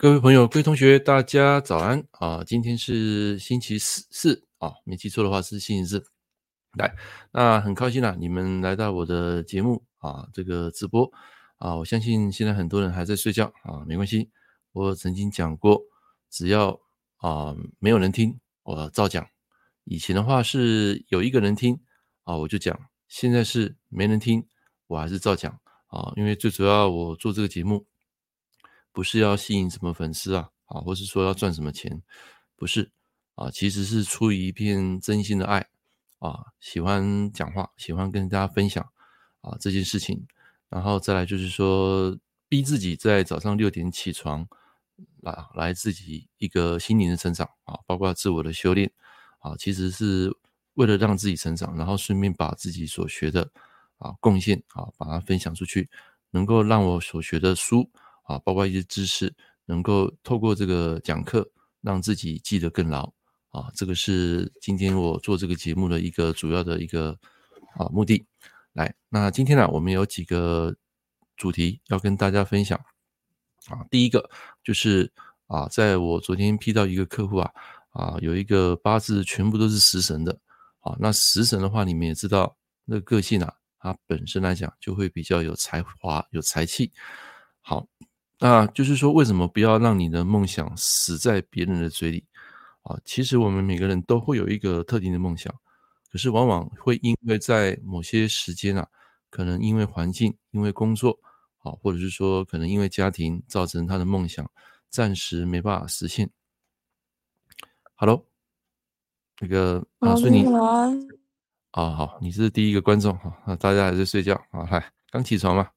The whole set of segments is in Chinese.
各位朋友、各位同学，大家早安啊！今天是星期四四啊，没记错的话是星期四。来，那很高兴啊，你们来到我的节目啊，这个直播啊，我相信现在很多人还在睡觉啊，没关系。我曾经讲过，只要啊没有人听，我照讲。以前的话是有一个人听啊，我就讲；现在是没人听，我还是照讲啊，因为最主要我做这个节目。不是要吸引什么粉丝啊，啊，或是说要赚什么钱，不是啊，其实是出于一片真心的爱啊，喜欢讲话，喜欢跟大家分享啊这件事情，然后再来就是说，逼自己在早上六点起床，来来自己一个心灵的成长啊，包括自我的修炼啊，其实是为了让自己成长，然后顺便把自己所学的啊贡献啊，把它分享出去，能够让我所学的书。啊，包括一些知识，能够透过这个讲课，让自己记得更牢。啊，这个是今天我做这个节目的一个主要的一个啊目的。来，那今天呢，我们有几个主题要跟大家分享。啊，第一个就是啊，在我昨天批到一个客户啊，啊，有一个八字全部都是食神的。啊，那食神的话，你们也知道，那个个性啊，它本身来讲就会比较有才华、有才气。好。那就是说，为什么不要让你的梦想死在别人的嘴里啊？其实我们每个人都会有一个特定的梦想，可是往往会因为在某些时间啊，可能因为环境、因为工作啊，或者是说可能因为家庭，造成他的梦想暂时没办法实现。Hello，那个啊，孙宁，啊好，你是第一个观众哈，那大家还在睡觉啊？嗨，刚起床吗？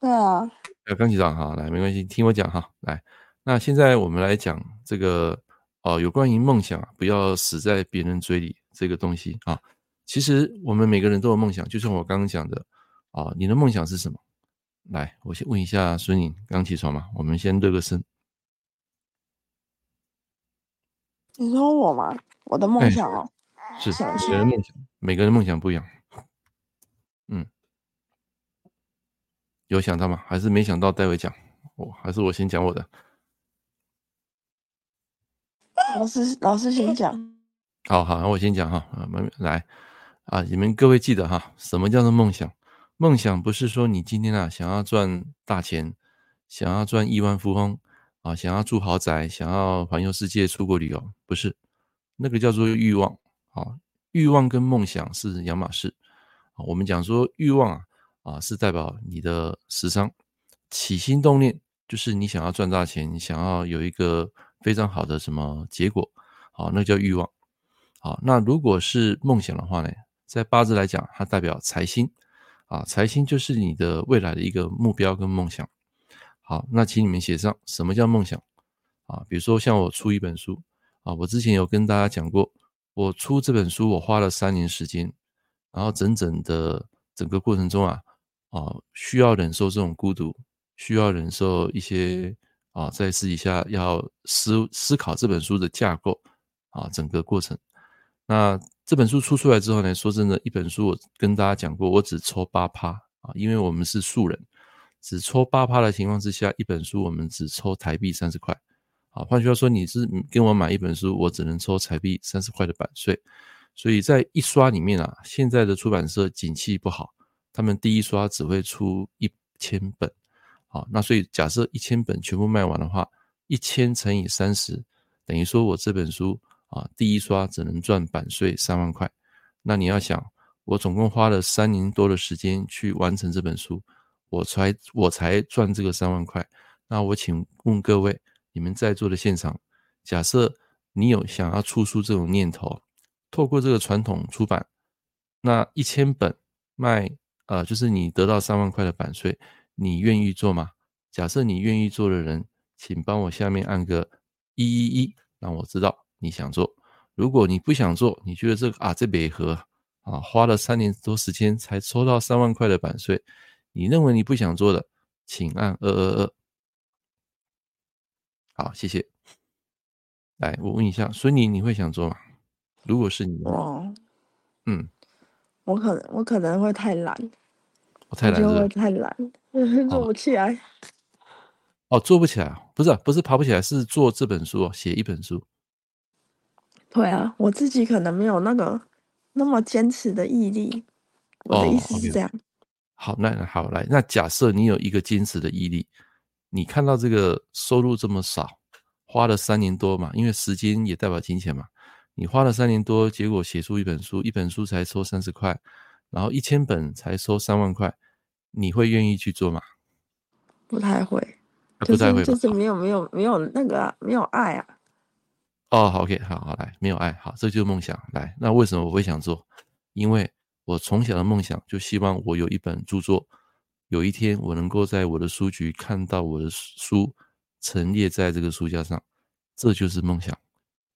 对啊。呃，刚起床哈，来，没关系，听我讲哈，来，那现在我们来讲这个哦，有关于梦想不要死在别人嘴里这个东西啊。其实我们每个人都有梦想，就像我刚刚讲的啊，你的梦想是什么？来，我先问一下孙颖，刚起床吗？我们先热个身。你说我吗？我的梦想哦，是每个人梦想，每个人梦想不一样。有想到吗？还是没想到？待会讲，我还是我先讲我的。老师，老师先讲。好好，那我先讲哈。啊，来啊，你们各位记得哈，什么叫做梦想？梦想不是说你今天啊想要赚大钱，想要赚亿万富翁啊，想要住豪宅，想要环游世界、出国旅游，不是，那个叫做欲望。啊，欲望跟梦想是两码事。啊，我们讲说欲望啊。啊，是代表你的食伤，起心动念就是你想要赚大钱，你想要有一个非常好的什么结果，好，那叫欲望。好，那如果是梦想的话呢，在八字来讲，它代表财星，啊，财星就是你的未来的一个目标跟梦想。好，那请你们写上什么叫梦想啊？比如说像我出一本书啊，我之前有跟大家讲过，我出这本书我花了三年时间，然后整整的整个过程中啊。啊，需要忍受这种孤独，需要忍受一些啊，在私底下要思思考这本书的架构啊，整个过程。那这本书出出来之后呢，说真的，一本书我跟大家讲过，我只抽八趴啊，因为我们是素人，只抽八趴的情况之下，一本书我们只抽台币三十块。啊，换句话说，你是跟我买一本书，我只能抽台币三十块的版税。所以在一刷里面啊，现在的出版社景气不好。他们第一刷只会出一千本，好，那所以假设一千本全部卖完的话，一千乘以三十，等于说我这本书啊，第一刷只能赚版税三万块。那你要想，我总共花了三年多的时间去完成这本书，我才我才赚这个三万块。那我请问各位，你们在座的现场，假设你有想要出书这种念头，透过这个传统出版，那一千本卖。呃，就是你得到三万块的版税，你愿意做吗？假设你愿意做的人，请帮我下面按个一一一，让我知道你想做。如果你不想做，你觉得这个啊这笔合啊，花了三年多时间才抽到三万块的版税，你认为你不想做的，请按二二二。好，谢谢。来，我问一下，孙妮，你会想做吗？如果是你，哦，嗯。我可能我可能会太懒，我太懒，就会太懒，做不起来。哦，做不起来，不是不是爬不起来，是做这本书哦，写一本书。对啊，我自己可能没有那个那么坚持的毅力。我的意思是这样。哦 okay. 好，那好来，那假设你有一个坚持的毅力，你看到这个收入这么少，花了三年多嘛，因为时间也代表金钱嘛，你花了三年多，结果写出一本书，一本书才收三十块，然后一千本才收三万块，你会愿意去做吗？不太会，不太会，就是没有没有没有那个、啊、没有爱啊。哦，好，OK，好好来，没有爱，好，这就是梦想。来，那为什么我会想做？因为我从小的梦想就希望我有一本著作，有一天我能够在我的书局看到我的书陈列在这个书架上，这就是梦想。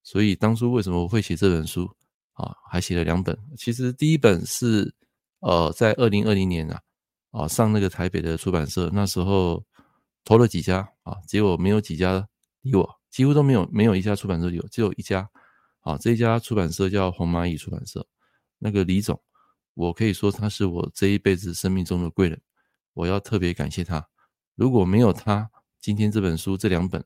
所以当初为什么我会写这本书啊？还写了两本。其实第一本是呃在二零二零年啊啊上那个台北的出版社，那时候投了几家啊，结果没有几家理我。几乎都没有，没有一家出版社有，只有一家，啊，这一家出版社叫红蚂蚁出版社。那个李总，我可以说他是我这一辈子生命中的贵人，我要特别感谢他。如果没有他，今天这本书这两本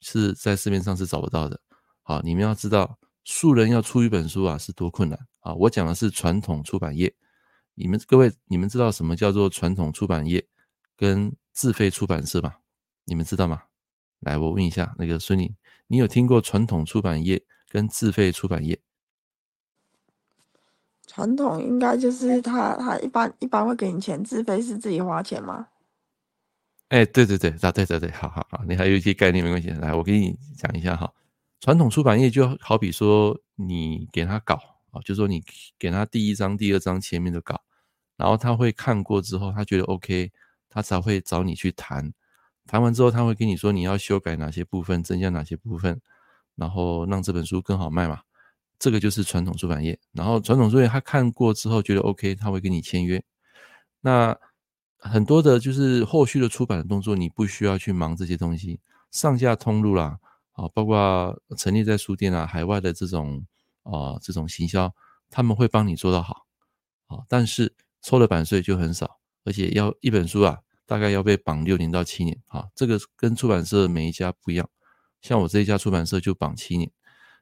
是在市面上是找不到的。好，你们要知道，素人要出一本书啊，是多困难啊！我讲的是传统出版业，你们各位，你们知道什么叫做传统出版业跟自费出版社吗？你们知道吗？来，我问一下那个孙宁，你有听过传统出版业跟自费出版业？传统应该就是他他一般一般会给你钱，自费是自己花钱吗？哎，对对对，啊对对对，好好好，你还有一些概念没关系。来，我给你讲一下哈，传统出版业就好比说你给他稿啊，就说你给他第一章、第二章前面的稿，然后他会看过之后，他觉得 OK，他才会找你去谈。谈完之后，他会跟你说你要修改哪些部分，增加哪些部分，然后让这本书更好卖嘛。这个就是传统出版业。然后传统出版业他看过之后觉得 OK，他会跟你签约。那很多的就是后续的出版的动作，你不需要去忙这些东西，上下通路啦，啊，包括陈列在书店啊，海外的这种啊这种行销，他们会帮你做到好，啊，但是抽的版税就很少，而且要一本书啊。大概要被绑六年到七年，哈，这个跟出版社每一家不一样。像我这一家出版社就绑七年。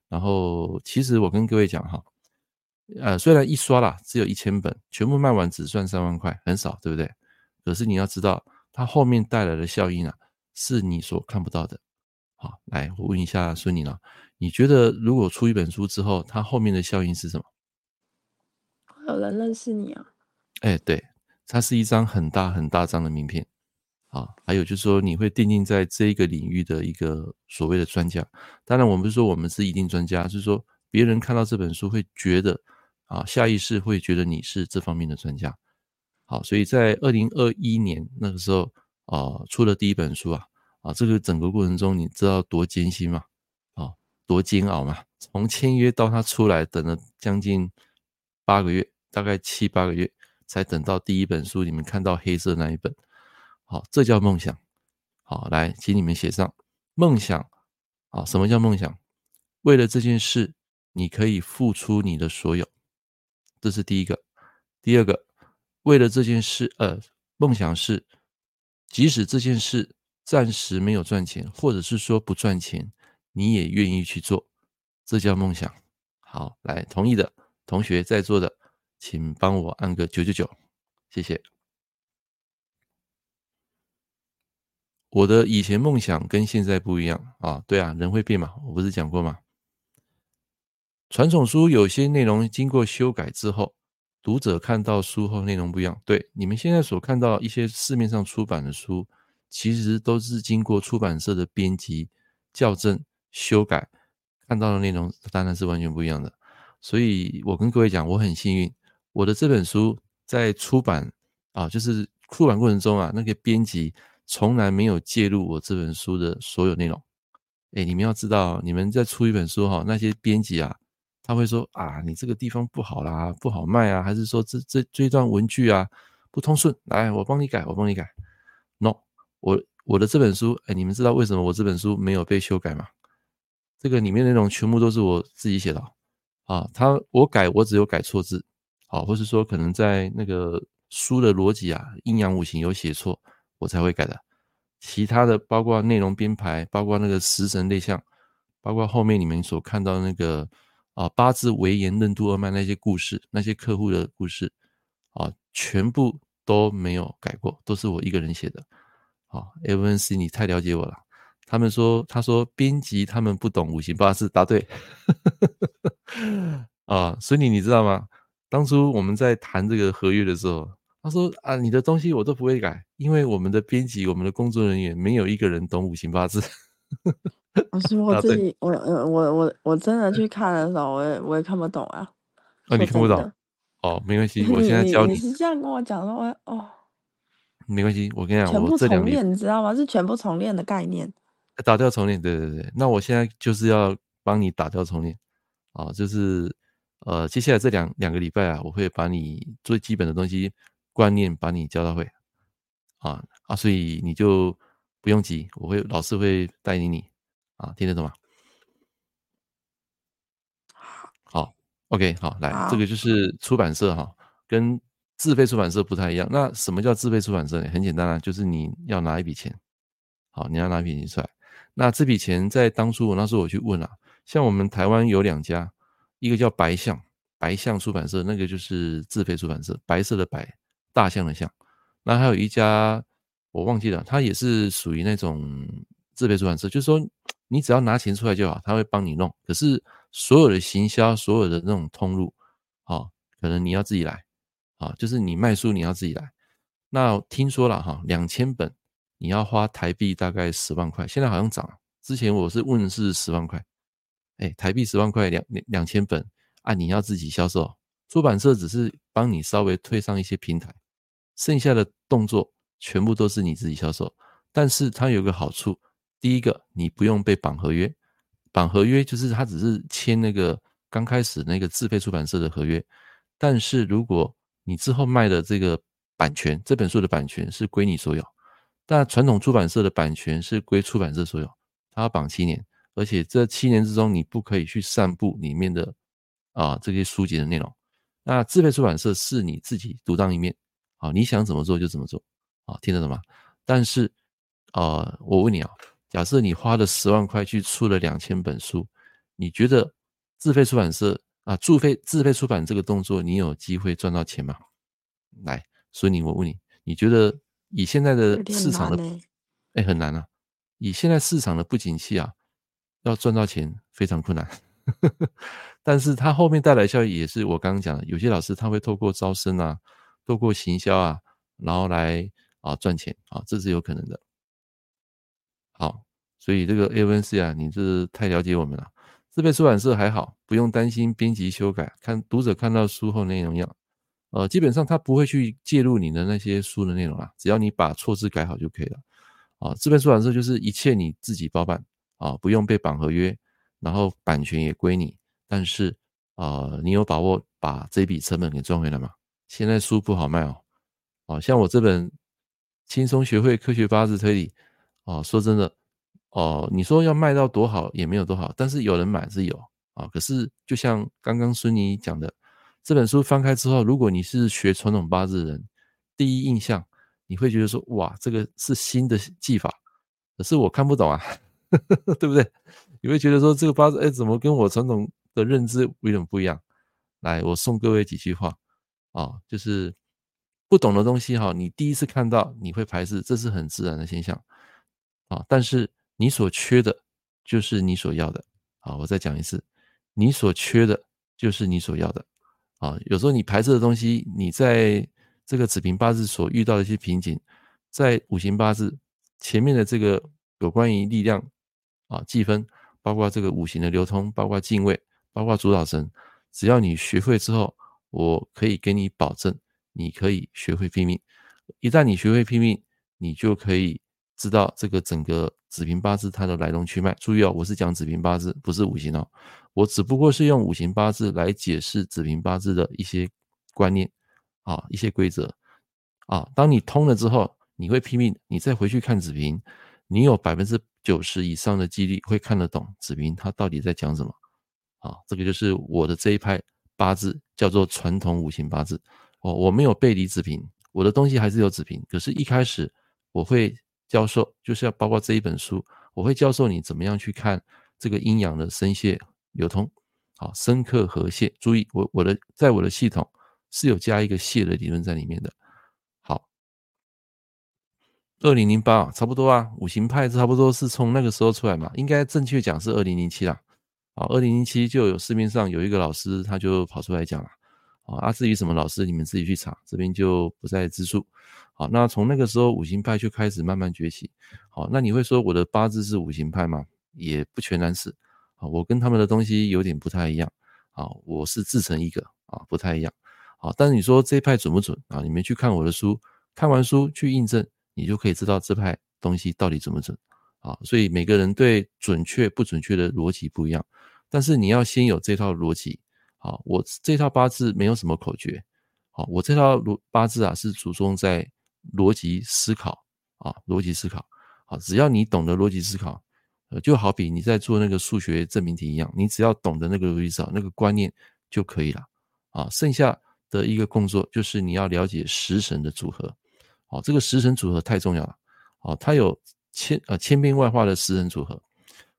然后，其实我跟各位讲哈，呃，虽然一刷啦只有一千本，全部卖完只赚三万块，很少，对不对？可是你要知道，它后面带来的效应啊，是你所看不到的。好，来，我问一下孙宁啊，你觉得如果出一本书之后，它后面的效应是什么？有人认识你啊？哎，对。它是一张很大很大张的名片，啊，还有就是说你会奠定在这一个领域的一个所谓的专家。当然，我们不是说我们是一定专家，就是说别人看到这本书会觉得，啊，下意识会觉得你是这方面的专家。好，所以在二零二一年那个时候，啊，出了第一本书啊，啊，这个整个过程中你知道多艰辛吗？多煎熬吗？从签约到他出来，等了将近八个月，大概七八个月。才等到第一本书，你们看到黑色那一本，好，这叫梦想。好，来，请你们写上梦想。好，什么叫梦想？为了这件事，你可以付出你的所有，这是第一个。第二个，为了这件事，呃，梦想是，即使这件事暂时没有赚钱，或者是说不赚钱，你也愿意去做，这叫梦想。好，来，同意的同学在座的。请帮我按个九九九，谢谢。我的以前梦想跟现在不一样啊，对啊，人会变嘛，我不是讲过吗？传统书有些内容经过修改之后，读者看到书后内容不一样。对，你们现在所看到一些市面上出版的书，其实都是经过出版社的编辑校正修改，看到的内容当然是完全不一样的。所以我跟各位讲，我很幸运。我的这本书在出版啊，就是出版过程中啊，那个编辑从来没有介入我这本书的所有内容。哎，你们要知道，你们在出一本书哈，那些编辑啊，他会说啊，你这个地方不好啦，不好卖啊，还是说这这这段文句啊不通顺，来，我帮你改，我帮你改。No，我我的这本书，哎，你们知道为什么我这本书没有被修改吗？这个里面内容全部都是我自己写的啊，他我改，我只有改错字。好，或是说可能在那个书的逻辑啊，阴阳五行有写错，我才会改的。其他的包括内容编排，包括那个食神类象，包括后面你们所看到那个啊八字微言任督二脉那些故事，那些客户的故事啊，全部都没有改过，都是我一个人写的。好，FNC 你太了解我了。他们说，他说编辑他们不懂五行八字，答对。啊，所以你知道吗？当初我们在谈这个合约的时候。他说啊，你的东西我都不会改，因为我们的编辑、我们的工作人员没有一个人懂五行八字。我说我自己，我我我我真的去看的时候，我也我也看不懂啊。啊，你看不懂？哦，没关系，我现在教你。你，你是这样跟我讲说，哦，没关系，我跟你讲，全部重练，你知道吗？是全部重练的概念。打掉重练，对对对。那我现在就是要帮你打掉重练，啊，就是呃，接下来这两两个礼拜啊，我会把你最基本的东西。观念把你教到会，啊啊，所以你就不用急，我会老师会带领你，啊，听得懂吗？好，OK，好，来，这个就是出版社哈，跟自费出版社不太一样。那什么叫自费出版社呢？很简单啊，就是你要拿一笔钱，好，你要拿一笔钱出来。那这笔钱在当初我那时候我去问啊，像我们台湾有两家，一个叫白象，白象出版社，那个就是自费出版社，白色的白。大象的象，那还有一家我忘记了，它也是属于那种自费出版社，就是说你只要拿钱出来就好，他会帮你弄。可是所有的行销，所有的那种通路，啊，可能你要自己来，啊，就是你卖书你要自己来。那听说了哈，两千本你要花台币大概十万块，现在好像涨。之前我是问是十万块，哎，台币十万块两两两千本啊，你要自己销售，出版社只是帮你稍微推上一些平台。剩下的动作全部都是你自己销售，但是它有个好处，第一个你不用被绑合约，绑合约就是它只是签那个刚开始那个自费出版社的合约，但是如果你之后卖的这个版权，这本书的版权是归你所有，但传统出版社的版权是归出版社所有，它要绑七年，而且这七年之中你不可以去散布里面的啊这些书籍的内容，那自费出版社是你自己独当一面。啊，你想怎么做就怎么做，啊，听得懂吗？但是，呃，我问你啊，假设你花了十万块去出了两千本书，你觉得自费出版社啊，自费自费出版这个动作，你有机会赚到钱吗？来，所以你我问你，你觉得以现在的市场的，哎、欸，很难啊，以现在市场的不景气啊，要赚到钱非常困难。但是它后面带来效益也是我刚刚讲的，有些老师他会透过招生啊。透过行销啊，然后来啊赚钱啊，这是有可能的。好，所以这个 A.N.C 啊，你这太了解我们了。自费出版社还好，不用担心编辑修改，看读者看到书后内容要，呃，基本上他不会去介入你的那些书的内容啊，只要你把错字改好就可以了。啊，自费出版社就是一切你自己包办啊，不用被绑合约，然后版权也归你，但是啊，你有把握把这笔成本给赚回来吗？现在书不好卖哦，哦，像我这本《轻松学会科学八字推理》，哦，说真的，哦，你说要卖到多好也没有多好，但是有人买是有啊。可是就像刚刚孙妮讲的，这本书翻开之后，如果你是学传统八字的人，第一印象你会觉得说，哇，这个是新的技法，可是我看不懂啊，对不对？你会觉得说这个八字，哎，怎么跟我传统的认知有点不一样？来，我送各位几句话。啊，就是不懂的东西哈，你第一次看到你会排斥，这是很自然的现象啊。但是你所缺的，就是你所要的。啊，我再讲一次，你所缺的，就是你所要的。啊，有时候你排斥的东西，你在这个子平八字所遇到的一些瓶颈，在五行八字前面的这个有关于力量啊计分，包括这个五行的流通，包括进位，包括主导神，只要你学会之后。我可以给你保证，你可以学会拼命。一旦你学会拼命，你就可以知道这个整个子平八字它的来龙去脉。注意哦，我是讲子平八字，不是五行哦。我只不过是用五行八字来解释子平八字的一些观念啊，一些规则啊。当你通了之后，你会拼命，你再回去看子平，你有百分之九十以上的几率会看得懂子平它到底在讲什么啊。这个就是我的这一派。八字叫做传统五行八字哦，我没有背离子平，我的东西还是有子平，可是，一开始我会教授，就是要包括这一本书，我会教授你怎么样去看这个阴阳的生泄流通，好，生克合泄。注意，我我的在我的系统是有加一个泄的理论在里面的。好，二零零八啊差不多啊，五行派差不多是从那个时候出来嘛，应该正确讲是二零零七啦。好，二零零七就有市面上有一个老师，他就跑出来讲了。啊，至于什么老师，你们自己去查，这边就不再赘述。好，那从那个时候五行派就开始慢慢崛起。好，那你会说我的八字是五行派吗？也不全然是。啊，我跟他们的东西有点不太一样。啊，我是自成一个啊，不太一样。好，但是你说这派准不准啊？你们去看我的书，看完书去印证，你就可以知道这派东西到底准不准。啊，所以每个人对准确不准确的逻辑不一样。但是你要先有这套逻辑，好，我这套八字没有什么口诀，好，我这套逻八字啊是注重在逻辑思考啊，逻辑思考，好，只要你懂得逻辑思考，就好比你在做那个数学证明题一样，你只要懂得那个逻辑思考那个观念就可以了，啊，剩下的一个工作就是你要了解食神的组合，好，这个食神组合太重要了，好，它有千呃千变万化的食神组合。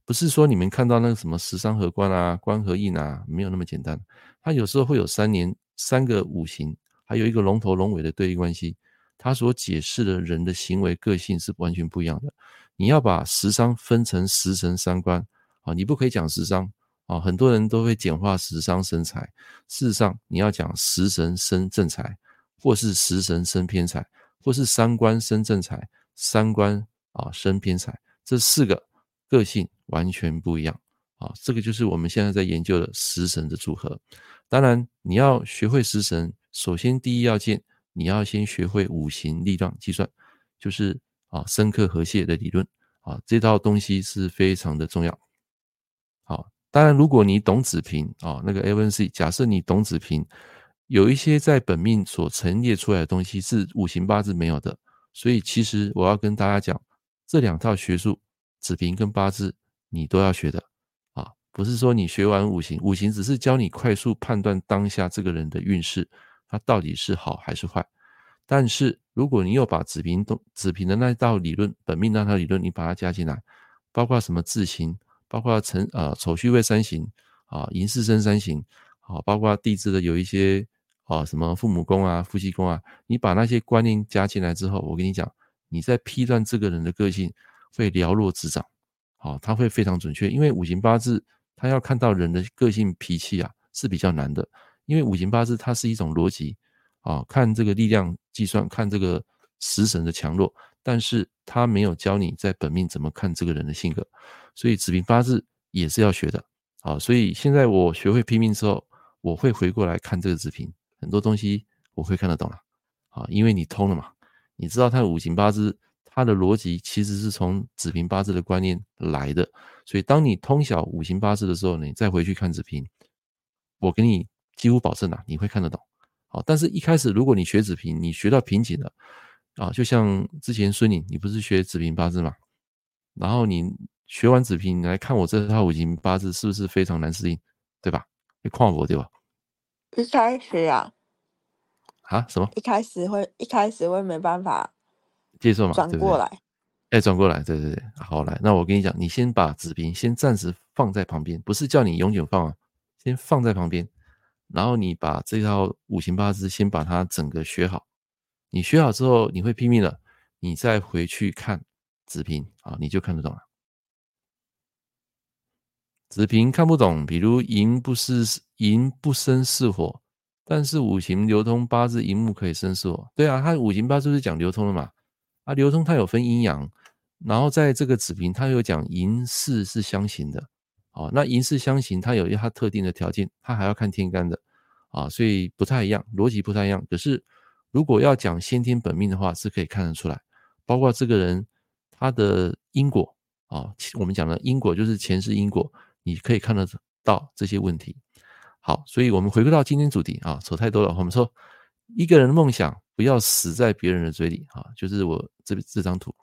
不是说你们看到那个什么食伤合官啊，官合印啊，没有那么简单。它有时候会有三年三个五行，还有一个龙头龙尾的对应关系，它所解释的人的行为个性是完全不一样的。你要把食伤分成食神三官啊，你不可以讲食伤啊，很多人都会简化食伤生财。事实上，你要讲食神生正财，或是食神生偏财，或是三官生正财，三官啊生偏财，这四个个性。完全不一样啊！这个就是我们现在在研究的食神的组合。当然，你要学会食神，首先第一要件，你要先学会五行力量计算，就是啊生克合泄的理论啊，这套东西是非常的重要。好，当然如果你懂子平啊，那个 A N C，假设你懂子平，有一些在本命所陈列出来的东西是五行八字没有的，所以其实我要跟大家讲，这两套学术，子平跟八字。你都要学的啊，不是说你学完五行，五行只是教你快速判断当下这个人的运势，他到底是好还是坏。但是如果你又把子平东子平的那道理论，本命那套理论，你把它加进来，包括什么字形，包括辰啊丑戌未三行啊，寅巳申三行啊，包括地支的有一些啊什么父母宫啊、夫妻宫啊，你把那些观念加进来之后，我跟你讲，你在批断这个人的个性会了若指掌。好，它会非常准确，因为五行八字它要看到人的个性脾气啊是比较难的，因为五行八字它是一种逻辑啊，看这个力量计算，看这个食神的强弱，但是它没有教你在本命怎么看这个人的性格，所以子平八字也是要学的啊。所以现在我学会批命之后，我会回过来看这个子平，很多东西我会看得懂了啊，因为你通了嘛，你知道它的五行八字。它的逻辑其实是从子平八字的观念来的，所以当你通晓五行八字的时候，你再回去看子平，我给你几乎保证啊，你会看得懂。好，但是一开始如果你学子平，你学到瓶颈了啊，就像之前孙宁，你不是学子平八字嘛？然后你学完子平，你来看我这套五行八字，是不是非常难适应？对吧？你跨我对吧？一开始啊，啊什么？一开始会一开始会没办法。接受嘛？转过来，哎，转过来，对对对，好来，那我跟你讲，你先把子平先暂时放在旁边，不是叫你永久放啊，先放在旁边，然后你把这套五行八字先把它整个学好，你学好之后，你会拼命了，你再回去看子平啊，你就看得懂了。子平看不懂，比如寅不是寅不生是火，但是五行流通八字寅木可以生是火，对啊，它五行八字是讲流通的嘛。啊，流通它有分阴阳，然后在这个子平，它有讲寅巳是相刑的，哦，那寅巳相刑，它有一它特定的条件，它还要看天干的，啊，所以不太一样，逻辑不太一样。可是如果要讲先天本命的话，是可以看得出来，包括这个人他的因果，啊，我们讲的因果就是前世因果，你可以看得到这些问题。好，所以我们回归到今天主题啊，扯太多了，我们说一个人的梦想。不要死在别人的嘴里啊！就是我这这张图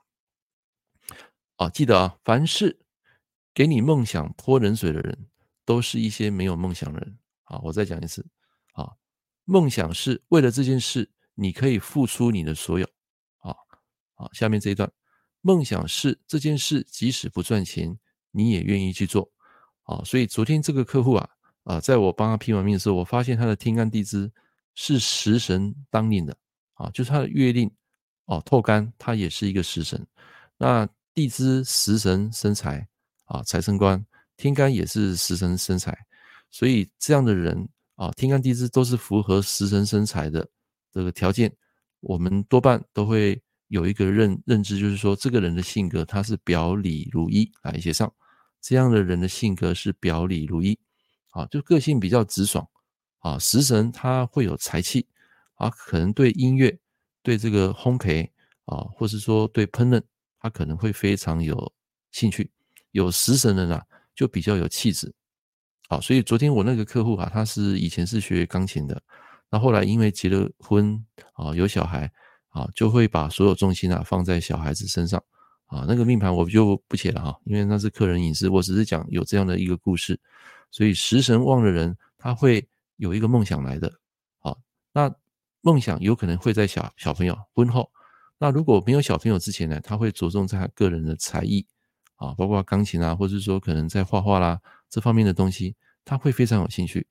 啊，记得啊，凡是给你梦想泼冷水的人，都是一些没有梦想的人啊！我再讲一次啊，梦想是为了这件事，你可以付出你的所有啊！好，下面这一段，梦想是这件事，即使不赚钱，你也愿意去做。啊，所以昨天这个客户啊，啊，在我帮他批完命的时候，我发现他的天干地支是食神当令的，啊，就是他的月令哦，透干，他也是一个食神。那地支食神生财啊，财生官，天干也是食神生财，所以这样的人啊，天干地支都是符合食神生财的这个条件，我们多半都会有一个认认知，就是说这个人的性格他是表里如一来写上。这样的人的性格是表里如一，啊，就个性比较直爽，啊，食神他会有财气，啊，可能对音乐、对这个烘焙，啊，或是说对烹饪，他可能会非常有兴趣。有食神的人啊，就比较有气质，啊，所以昨天我那个客户啊，他是以前是学钢琴的，那后来因为结了婚，啊，有小孩，啊，就会把所有重心啊放在小孩子身上。啊，那个命盘我就不写了哈，因为那是客人隐私。我只是讲有这样的一个故事，所以食神旺的人他会有一个梦想来的。好，那梦想有可能会在小小朋友婚后。那如果没有小朋友之前呢，他会着重在他个人的才艺啊，包括钢琴啊，或者说可能在画画啦这方面的东西，他会非常有兴趣。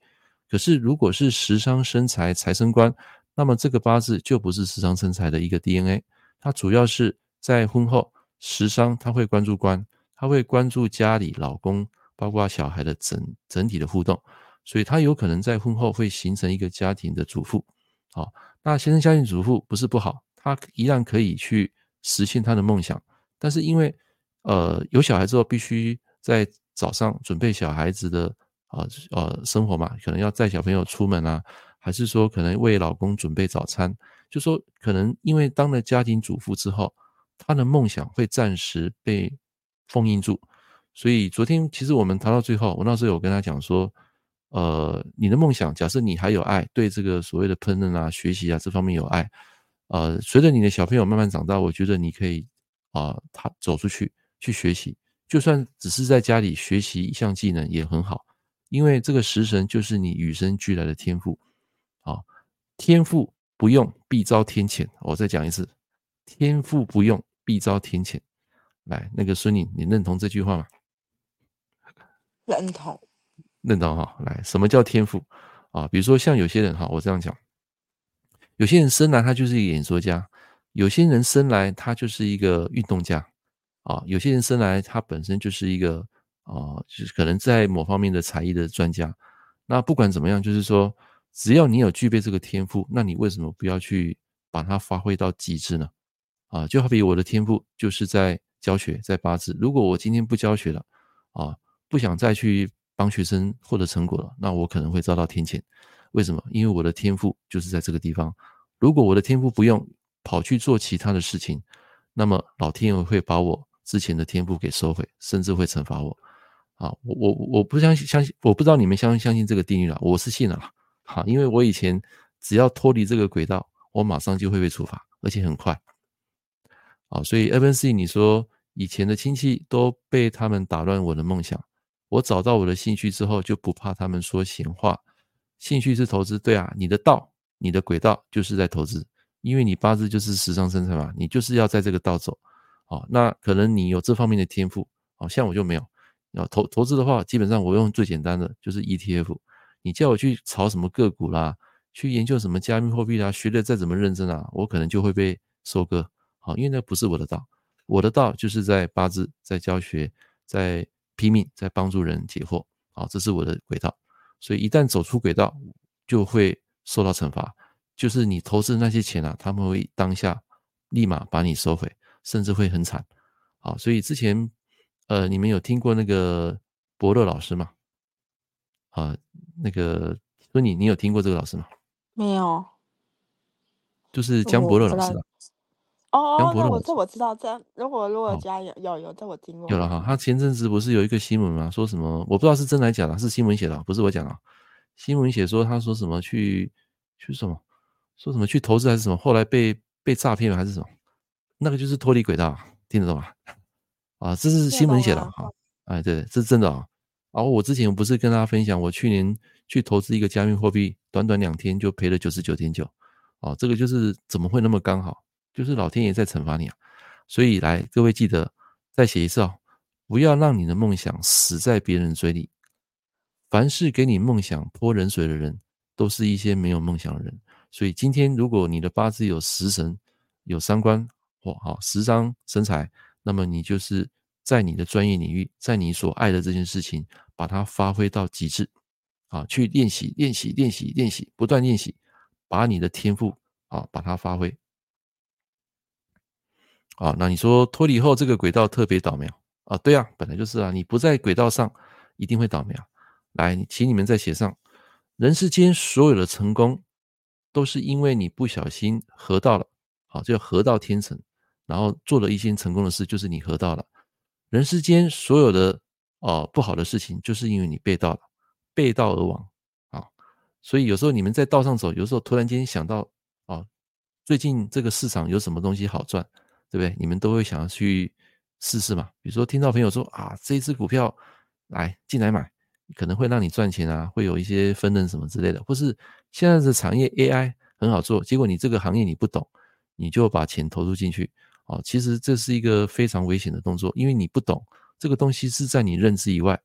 可是如果是食伤生财，财生官，那么这个八字就不是食伤生财的一个 DNA，它主要是在婚后。食伤他会关注官，他会关注家里老公，包括小孩的整整体的互动，所以他有可能在婚后会形成一个家庭的主妇。好，那先生家庭主妇不是不好，他一样可以去实现他的梦想。但是因为呃有小孩之后，必须在早上准备小孩子的呃呃生活嘛，可能要带小朋友出门啊，还是说可能为老公准备早餐，就说可能因为当了家庭主妇之后。他的梦想会暂时被封印住，所以昨天其实我们谈到最后，我那时候有跟他讲说，呃，你的梦想，假设你还有爱，对这个所谓的烹饪啊、学习啊这方面有爱，呃，随着你的小朋友慢慢长大，我觉得你可以啊，他、走出去去学习，就算只是在家里学习一项技能也很好，因为这个食神就是你与生俱来的天赋，啊，天赋不用必遭天谴，我再讲一次，天赋不用。必遭天谴。来，那个孙颖，你认同这句话吗？认同，认同哈。来，什么叫天赋啊？比如说像有些人哈，我这样讲，有些人生来他就是一个演说家，有些人生来他就是一个运动家啊，有些人生来他本身就是一个啊，就是可能在某方面的才艺的专家。那不管怎么样，就是说，只要你有具备这个天赋，那你为什么不要去把它发挥到极致呢？啊，就好比我的天赋就是在教学，在八字。如果我今天不教学了，啊，不想再去帮学生获得成果了，那我可能会遭到天谴。为什么？因为我的天赋就是在这个地方。如果我的天赋不用跑去做其他的事情，那么老天爷会把我之前的天赋给收回，甚至会惩罚我。啊，我我我不相信，相信我不知道你们相不相信这个定律了。我是信了。好，因为我以前只要脱离这个轨道，我马上就会被处罚，而且很快。啊，所以 FNC，你说以前的亲戚都被他们打乱我的梦想，我找到我的兴趣之后，就不怕他们说闲话。兴趣是投资，对啊，你的道，你的轨道就是在投资，因为你八字就是时尚生财嘛，你就是要在这个道走。好，那可能你有这方面的天赋，好像我就没有。要投投资的话，基本上我用最简单的就是 ETF。你叫我去炒什么个股啦，去研究什么加密货币啦，学的再怎么认真啊，我可能就会被收割。好，因为那不是我的道，我的道就是在八字，在教学，在拼命，在帮助人解惑。好，这是我的轨道。所以一旦走出轨道，就会受到惩罚。就是你投资的那些钱啊，他们会当下立马把你收回，甚至会很惨。好，所以之前呃，你们有听过那个伯乐老师吗？啊，那个说你，你有听过这个老师吗？没有，就是江伯乐老师。哦，那我这我知道，这如果如果家有有有，这我听过。有了哈，他前阵子不是有一个新闻吗？说什么我不知道是真来假的，是新闻写的，不是我讲的。新闻写说他说什么去去什么，说什么去投资还是什么，后来被被诈骗了还是什么？那个就是脱离轨道，听得懂吗？啊，这是新闻写的哈，哎，对，这是真的啊。然后我之前不是跟大家分享，我去年去投资一个加密货币，短短两天就赔了九十九点九，啊，这个就是怎么会那么刚好？就是老天爷在惩罚你啊，所以来，各位记得再写一次哦，不要让你的梦想死在别人嘴里。凡是给你梦想泼冷水的人，都是一些没有梦想的人。所以今天，如果你的八字有食神、有三官或好十张身材，那么你就是在你的专业领域，在你所爱的这件事情，把它发挥到极致。啊，去练习，练习，练习，练习，不断练习，把你的天赋啊，把它发挥。啊，那你说脱离后这个轨道特别倒霉啊？对啊，本来就是啊，你不在轨道上，一定会倒霉啊。来，请你们再写上，人世间所有的成功，都是因为你不小心合到了，好，就合到天成，然后做了一件成功的事，就是你合到了。人世间所有的哦不好的事情，就是因为你背道了。背道而亡啊！所以有时候你们在道上走，有时候突然间想到啊，最近这个市场有什么东西好赚，对不对？你们都会想要去试试嘛。比如说听到朋友说啊，这一只股票来进来买，可能会让你赚钱啊，会有一些分润什么之类的。或是现在的产业 AI 很好做，结果你这个行业你不懂，你就把钱投入进去啊。其实这是一个非常危险的动作，因为你不懂这个东西是在你认知以外。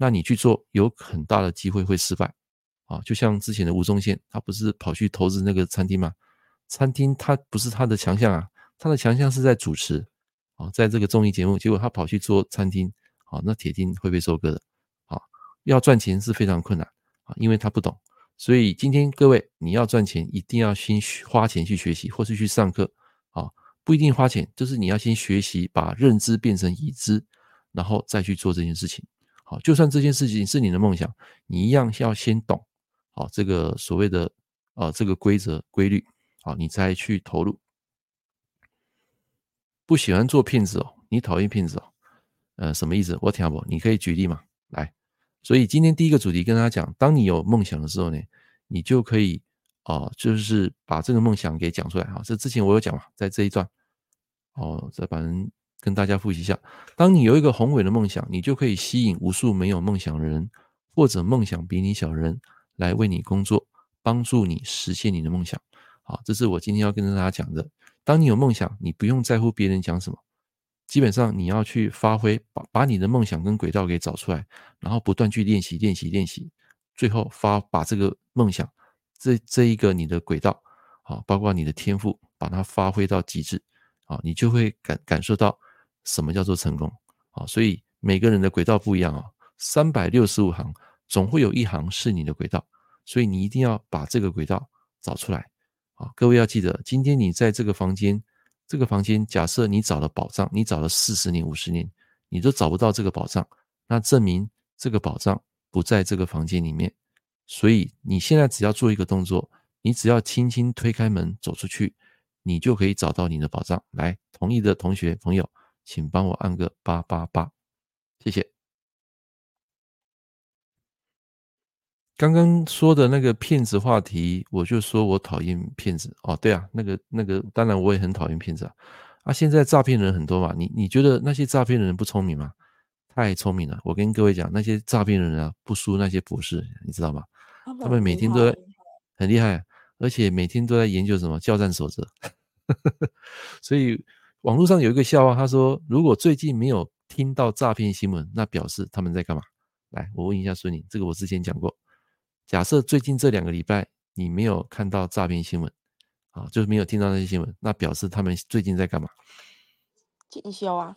那你去做，有很大的机会会失败，啊，就像之前的吴宗宪，他不是跑去投资那个餐厅吗？餐厅他不是他的强项啊，他的强项是在主持，啊，在这个综艺节目，结果他跑去做餐厅，啊，那铁定会被收割的，啊，要赚钱是非常困难，啊，因为他不懂，所以今天各位你要赚钱，一定要先花钱去学习，或是去上课，啊，不一定花钱，就是你要先学习把认知变成已知，然后再去做这件事情。好，就算这件事情是你的梦想，你一样要先懂，好，这个所谓的啊，这个规则规律，好，你再去投入。不喜欢做骗子哦，你讨厌骗子哦，呃，什么意思？我听不，你可以举例嘛？来，所以今天第一个主题跟大家讲，当你有梦想的时候呢，你就可以哦，就是把这个梦想给讲出来哈。这之前我有讲嘛，在这一段，哦，再把人。跟大家复习一下，当你有一个宏伟的梦想，你就可以吸引无数没有梦想的人，或者梦想比你小的人来为你工作，帮助你实现你的梦想。好，这是我今天要跟大家讲的。当你有梦想，你不用在乎别人讲什么，基本上你要去发挥，把把你的梦想跟轨道给找出来，然后不断去练习、练习、练习，最后发把这个梦想这这一个你的轨道，啊，包括你的天赋，把它发挥到极致，啊，你就会感感受到。什么叫做成功？啊，所以每个人的轨道不一样啊，三百六十五行总会有一行是你的轨道，所以你一定要把这个轨道找出来啊！各位要记得，今天你在这个房间，这个房间假设你找了宝藏，你找了四十年、五十年，你都找不到这个宝藏，那证明这个宝藏不在这个房间里面。所以你现在只要做一个动作，你只要轻轻推开门走出去，你就可以找到你的宝藏。来，同意的同学朋友。请帮我按个八八八，谢谢。刚刚说的那个骗子话题，我就说我讨厌骗子哦。对啊，那个那个，当然我也很讨厌骗子啊。啊，现在诈骗人很多嘛，你你觉得那些诈骗的人不聪明吗？太聪明了。我跟各位讲，那些诈骗的人啊，不输那些博士，你知道吗？他们每天都在很厉害，而且每天都在研究什么教战守则，所以。网络上有一个笑话，他说：“如果最近没有听到诈骗新闻，那表示他们在干嘛？”来，我问一下孙宁，这个我之前讲过。假设最近这两个礼拜你没有看到诈骗新闻，啊，就是没有听到那些新闻，那表示他们最近在干嘛？进修啊！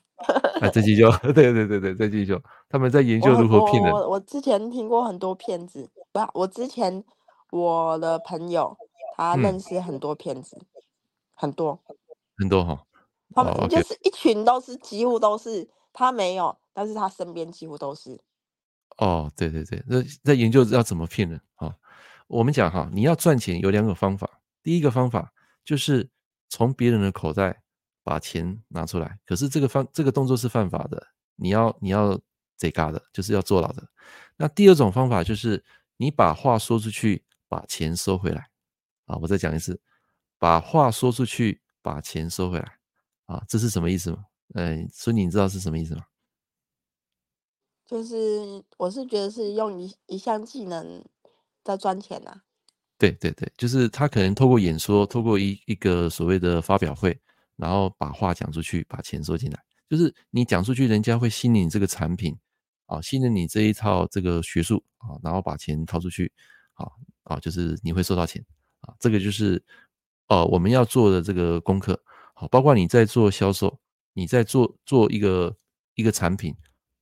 啊，在进修，对对对对，在进修。他们在研究如何骗人。我我，我之前听过很多骗子，不，我之前我的朋友他认识很多骗子，嗯、很多很多哈。他们就是一群都是，几乎都是他没有，但是他身边几乎都是。哦，对对对，那在研究要怎么骗人啊？我们讲哈，你要赚钱有两个方法，第一个方法就是从别人的口袋把钱拿出来，可是这个方这个动作是犯法的，你要你要贼嘎的，就是要坐牢的。那第二种方法就是你把话说出去，把钱收回来。啊，我再讲一次，把话说出去，把钱收回来。啊，这是什么意思吗？嗯，所以你知道是什么意思吗？就是我是觉得是用一一项技能在赚钱呐、对对对，就是他可能透过演说，透过一一个所谓的发表会，然后把话讲出去，把钱收进来。就是你讲出去，人家会信任你这个产品啊，信任你这一套这个学术啊，然后把钱掏出去，啊啊，就是你会收到钱啊。这个就是哦，我们要做的这个功课。好，包括你在做销售，你在做做一个一个产品，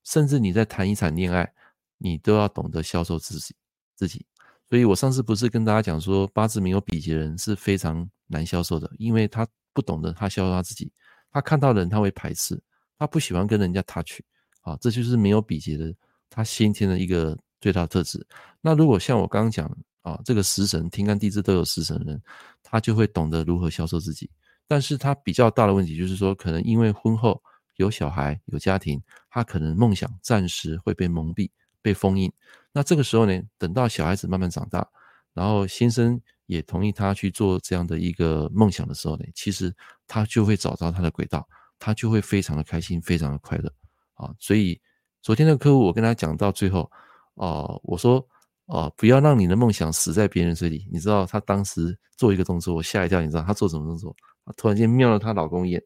甚至你在谈一场恋爱，你都要懂得销售自己自己。所以我上次不是跟大家讲说，八字没有比劫的人是非常难销售的，因为他不懂得他销售他自己，他看到人他会排斥。他不喜欢跟人家 touch，啊，这就是没有比劫的他先天的一个最大特质。那如果像我刚刚讲啊，这个食神天干地支都有食神人，他就会懂得如何销售自己。但是他比较大的问题就是说，可能因为婚后有小孩有家庭，他可能梦想暂时会被蒙蔽、被封印。那这个时候呢，等到小孩子慢慢长大，然后先生也同意他去做这样的一个梦想的时候呢，其实他就会找到他的轨道。他就会非常的开心，非常的快乐啊！所以昨天的客户，我跟他讲到最后，哦，我说，哦，不要让你的梦想死在别人嘴里。你知道他当时做一个动作，我吓一跳。你知道他做什么动作？突然间瞄了她老公一眼，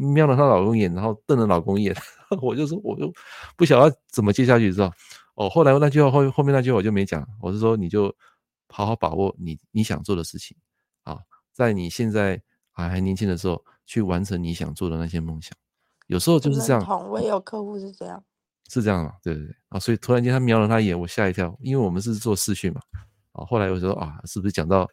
瞄了她老公一眼，然后瞪了老公一眼。我就说，我就不晓得怎么接下去，知道？哦，后来那句话后后面那句话我就没讲，我是说，你就好好把握你你想做的事情啊，在你现在还还年轻的时候。去完成你想做的那些梦想，有时候就是这样。我也有客户是这样，是这样嘛？对对对啊！所以突然间他瞄了他一眼，我吓一跳，因为我们是做视讯嘛。啊，后来我说啊，是不是讲到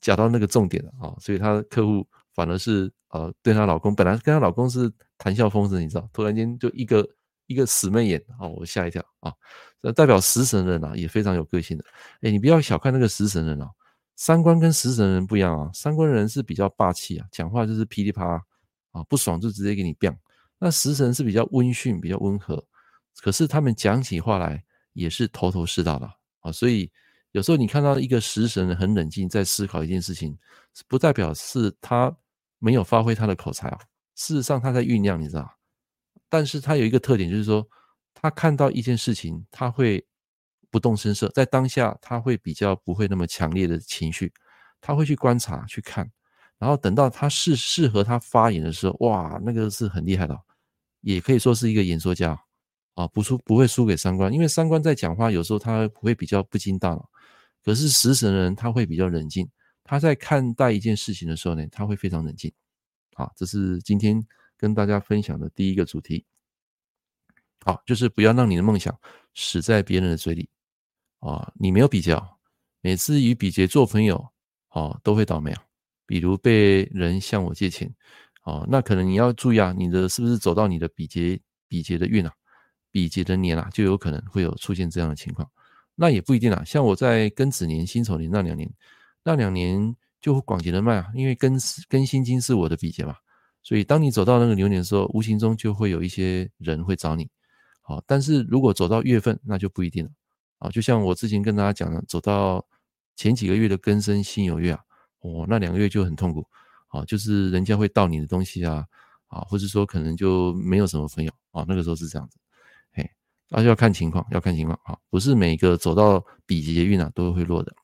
讲到那个重点了啊？所以他的客户反而是呃，对她老公本来跟她老公是谈笑风生，你知道，突然间就一个一个死媚眼啊，我吓一跳啊！这代表食神人啊，也非常有个性的。哎，你不要小看那个食神人啊。三观跟食神人不一样啊，三观人是比较霸气啊，讲话就是噼里啪啦啊，不爽就直接给你变。那食神是比较温驯、比较温和，可是他们讲起话来也是头头是道的啊。所以有时候你看到一个食神很冷静，在思考一件事情，不代表是他没有发挥他的口才啊。事实上他在酝酿，你知道。但是他有一个特点，就是说他看到一件事情，他会。不动声色，在当下他会比较不会那么强烈的情绪，他会去观察去看，然后等到他适适合他发言的时候，哇，那个是很厉害的，也可以说是一个演说家啊，不输不会输给三观，因为三观在讲话有时候他会比较不经大脑，可是食神的人他会比较冷静，他在看待一件事情的时候呢，他会非常冷静，好，这是今天跟大家分享的第一个主题，好，就是不要让你的梦想死在别人的嘴里。啊，你没有比较，每次与比劫做朋友，哦，都会倒霉啊。比如被人向我借钱，哦，那可能你要注意啊，你的是不是走到你的比劫比劫的运啊，比劫的年啊，就有可能会有出现这样的情况。那也不一定啊，像我在庚子年、辛丑年那两年，那两年就广结人脉啊，因为庚庚辛金是我的比劫嘛，所以当你走到那个流年的时候，无形中就会有一些人会找你。好，但是如果走到月份，那就不一定了。啊，就像我之前跟大家讲的，走到前几个月的庚申辛酉月啊，哦，那两个月就很痛苦，啊，就是人家会盗你的东西啊，啊，或者说可能就没有什么朋友啊，那个时候是这样子，嘿，那就要看情况，要看情况啊，不是每个走到比劫运啊都会落的。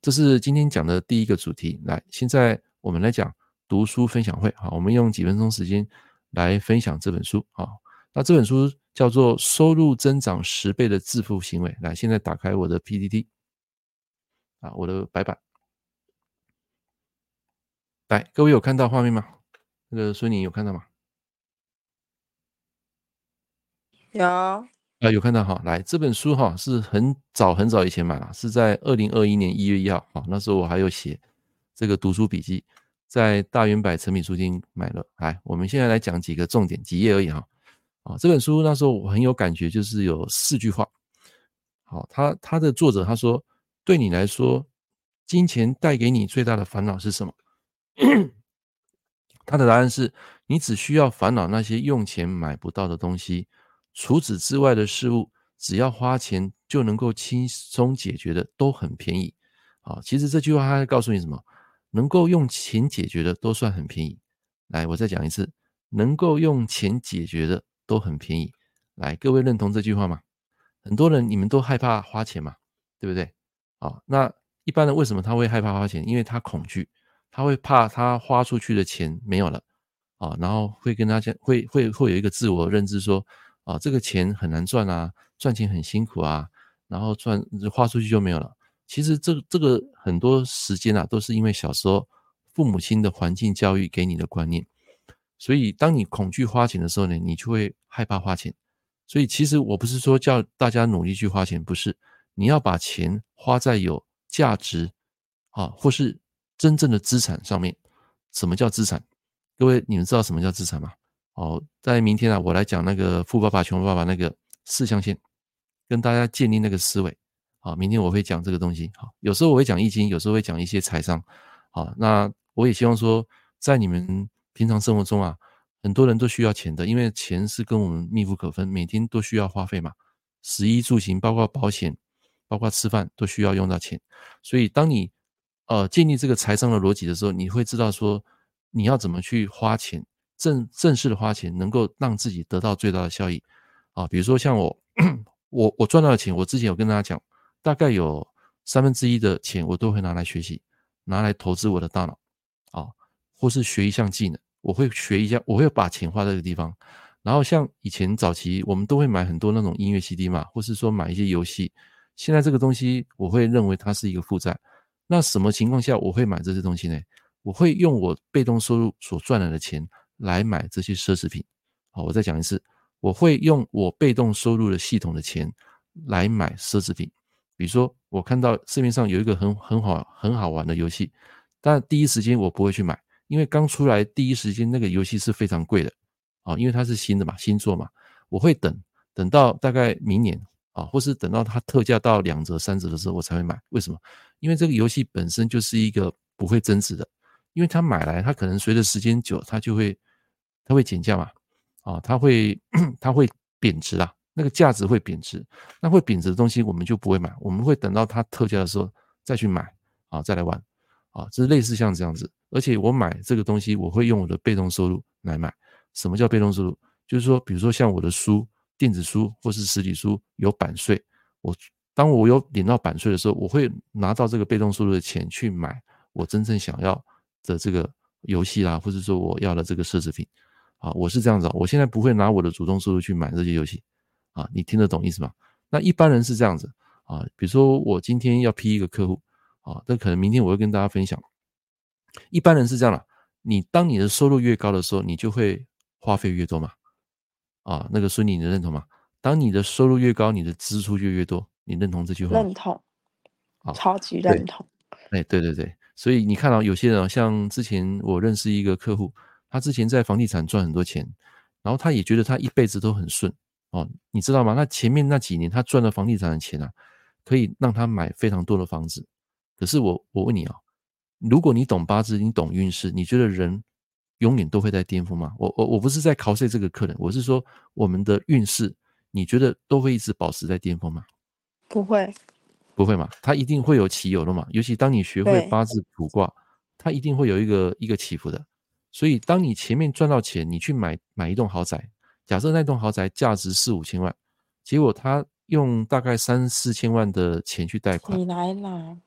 这是今天讲的第一个主题，来，现在我们来讲读书分享会，好，我们用几分钟时间来分享这本书，啊，那这本书。叫做收入增长十倍的致富行为。来，现在打开我的 PPT 啊，我的白板。来，各位有看到画面吗？那个孙宁有看到吗？有啊，有看到哈。来，这本书哈是很早很早以前买了，是在二零二一年一月一号啊。那时候我还有写这个读书笔记，在大远百诚品书店买了。来，我们现在来讲几个重点，几页而已哈。啊，这本书那时候我很有感觉，就是有四句话。好，他他的作者他说，对你来说，金钱带给你最大的烦恼是什么？他的答案是，你只需要烦恼那些用钱买不到的东西，除此之外的事物，只要花钱就能够轻松解决的，都很便宜。啊，其实这句话它在告诉你什么？能够用钱解决的都算很便宜。来，我再讲一次，能够用钱解决的。都很便宜，来，各位认同这句话吗？很多人你们都害怕花钱嘛，对不对？啊，那一般人为什么他会害怕花钱？因为他恐惧，他会怕他花出去的钱没有了啊，然后会跟他讲，会会会有一个自我认知说啊，这个钱很难赚啊，赚钱很辛苦啊，然后赚花出去就没有了。其实这这个很多时间啊，都是因为小时候父母亲的环境教育给你的观念，所以当你恐惧花钱的时候呢，你就会害怕花钱。所以其实我不是说叫大家努力去花钱，不是，你要把钱花在有价值啊，或是真正的资产上面。什么叫资产？各位你们知道什么叫资产吗？哦，在明天啊，我来讲那个富爸爸穷爸爸那个四象限，跟大家建立那个思维。好，明天我会讲这个东西。好，有时候我会讲易经，有时候会讲一些财商。好，那我也希望说，在你们平常生活中啊，很多人都需要钱的，因为钱是跟我们密不可分，每天都需要花费嘛。食衣住行，包括保险，包括吃饭，都需要用到钱。所以，当你呃建立这个财商的逻辑的时候，你会知道说，你要怎么去花钱，正正式的花钱，能够让自己得到最大的效益。啊，比如说像我，我我赚到的钱，我之前有跟大家讲。大概有三分之一的钱，我都会拿来学习，拿来投资我的大脑，啊，或是学一项技能，我会学一下，我会把钱花在这个地方。然后像以前早期，我们都会买很多那种音乐 CD 嘛，或是说买一些游戏。现在这个东西，我会认为它是一个负债。那什么情况下我会买这些东西呢？我会用我被动收入所赚来的钱来买这些奢侈品。好，我再讲一次，我会用我被动收入的系统的钱来买奢侈品。比如说，我看到市面上有一个很很好很好玩的游戏，但第一时间我不会去买，因为刚出来第一时间那个游戏是非常贵的啊，因为它是新的嘛，新作嘛，我会等等到大概明年啊，或是等到它特价到两折三折的时候我才会买。为什么？因为这个游戏本身就是一个不会增值的，因为它买来它可能随着时间久，它就会它会减价嘛，啊，它会 它会贬值啊。那个价值会贬值，那会贬值的东西我们就不会买，我们会等到它特价的时候再去买啊，再来玩啊，这是类似像这样子。而且我买这个东西，我会用我的被动收入来买。什么叫被动收入？就是说，比如说像我的书、电子书或是实体书有版税，我当我有领到版税的时候，我会拿到这个被动收入的钱去买我真正想要的这个游戏啦，或者说我要的这个奢侈品啊，我是这样子，我现在不会拿我的主动收入去买这些游戏。啊，你听得懂意思吗？那一般人是这样子啊，比如说我今天要批一个客户啊，那可能明天我会跟大家分享。一般人是这样的，你当你的收入越高的时候，你就会花费越多嘛。啊，那个孙女，你认同吗？当你的收入越高，你的支出就越多。你认同这句话？认同，啊，超级认同。哎，对对对，所以你看到有些人，像之前我认识一个客户，他之前在房地产赚很多钱，然后他也觉得他一辈子都很顺。哦，你知道吗？那前面那几年他赚了房地产的钱啊，可以让他买非常多的房子。可是我我问你啊，如果你懂八字，你懂运势，你觉得人永远都会在巅峰吗？我我我不是在 cos 这个客人，我是说我们的运势，你觉得都会一直保持在巅峰吗？不会，不会嘛？他一定会有起有的嘛。尤其当你学会八字卜卦，他一定会有一个一个起伏的。所以当你前面赚到钱，你去买买一栋豪宅。假设那栋豪宅价值四五千万，结果他用大概三四千万的钱去贷款。你来啦，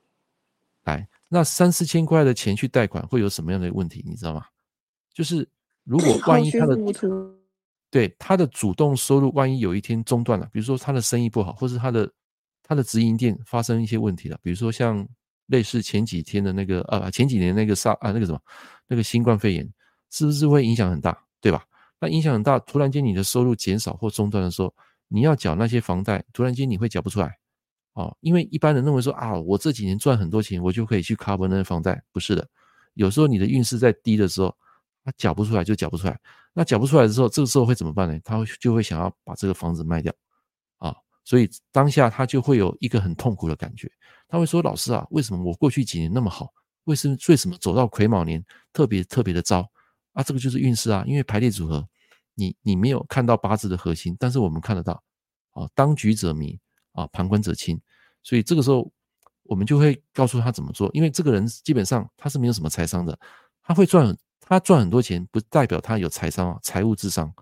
来，那三四千块的钱去贷款会有什么样的问题？你知道吗？就是如果万一他的对他的主动收入万一有一天中断了，比如说他的生意不好，或是他的他的直营店发生一些问题了，比如说像类似前几天的那个啊前几年那个沙啊那个什么那个新冠肺炎，是不是会影响很大？对吧？那影响很大，突然间你的收入减少或中断的时候，你要缴那些房贷，突然间你会缴不出来，哦，因为一般人认为说啊，我这几年赚很多钱，我就可以去 cover 那些房贷，不是的，有时候你的运势在低的时候，他缴不出来就缴不出来，那缴不出来的时候，这个时候会怎么办呢？他会就会想要把这个房子卖掉，所以当下他就会有一个很痛苦的感觉，他会说，老师啊，为什么我过去几年那么好，为什么为什么走到癸卯年特别特别的糟？啊，这个就是运势啊，因为排列组合，你你没有看到八字的核心，但是我们看得到，啊，当局者迷，啊，旁观者清，所以这个时候我们就会告诉他怎么做，因为这个人基本上他是没有什么财商的，他会赚，他赚很多钱，不代表他有财商啊，财务智商，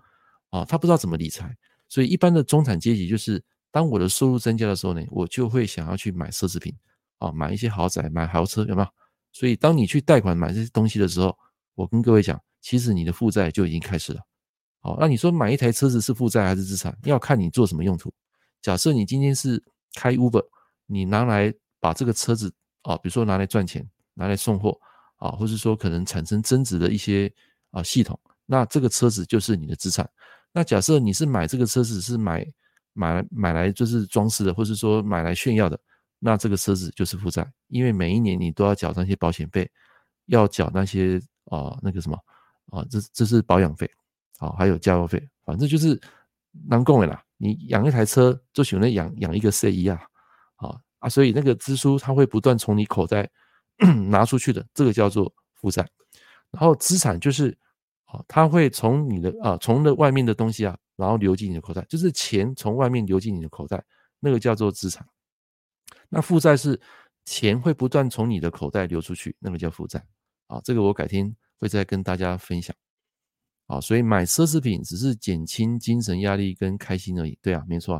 啊，他不知道怎么理财，所以一般的中产阶级就是，当我的收入增加的时候呢，我就会想要去买奢侈品，啊，买一些豪宅，买豪车，有没有？所以当你去贷款买这些东西的时候，我跟各位讲，其实你的负债就已经开始了。好，那你说买一台车子是负债还是资产？要看你做什么用途。假设你今天是开 Uber，你拿来把这个车子啊，比如说拿来赚钱，拿来送货啊，或是说可能产生增值的一些啊系统，那这个车子就是你的资产。那假设你是买这个车子是买买来买来就是装饰的，或是说买来炫耀的，那这个车子就是负债，因为每一年你都要缴那些保险费，要缴那些啊那个什么啊，这这是保养费。好，还有加油费，反正就是难共的啦。你养一台车，就喜欢养养一个 C 一啊，啊啊，所以那个支出它会不断从你口袋 拿出去的，这个叫做负债。然后资产就是，啊，它会从你的啊，从的外面的东西啊，然后流进你的口袋，就是钱从外面流进你的口袋，那个叫做资产。那负债是钱会不断从你的口袋流出去，那个叫负债。啊，这个我改天会再跟大家分享。啊，所以买奢侈品只是减轻精神压力跟开心而已。对啊，没错，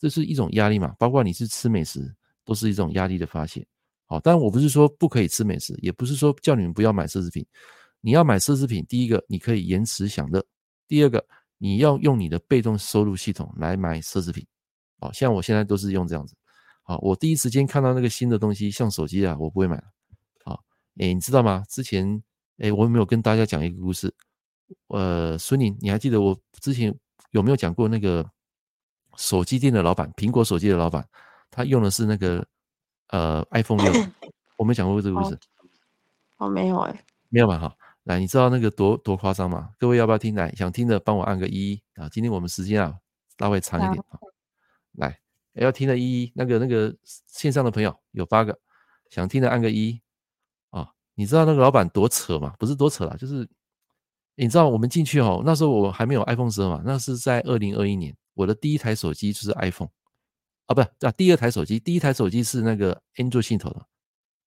这是一种压力嘛。包括你是吃美食，都是一种压力的发泄。好，但我不是说不可以吃美食，也不是说叫你们不要买奢侈品。你要买奢侈品，第一个你可以延迟享乐，第二个你要用你的被动收入系统来买奢侈品。哦，像我现在都是用这样子。好，我第一时间看到那个新的东西，像手机啊，我不会买了。好，诶，你知道吗？之前哎，我有没有跟大家讲一个故事？呃，孙宁，你还记得我之前有没有讲过那个手机店的老板，苹果手机的老板，他用的是那个呃 iPhone 六，我没讲过这个故事。哦，没有哎，没有吧？哈，来，你知道那个多多夸张吗？各位要不要听？来，想听的帮我按个一一啊！今天我们时间啊稍微长一点啊，来，要听的一一，那个那个线上的朋友有八个，想听的按个一啊！你知道那个老板多扯吗？不是多扯啦，就是。你知道我们进去哦，那时候我还没有 iPhone 十二嘛，那是在二零二一年，我的第一台手机就是 iPhone，啊，不是，啊，第二台手机，第一台手机是那个 Android 系统的，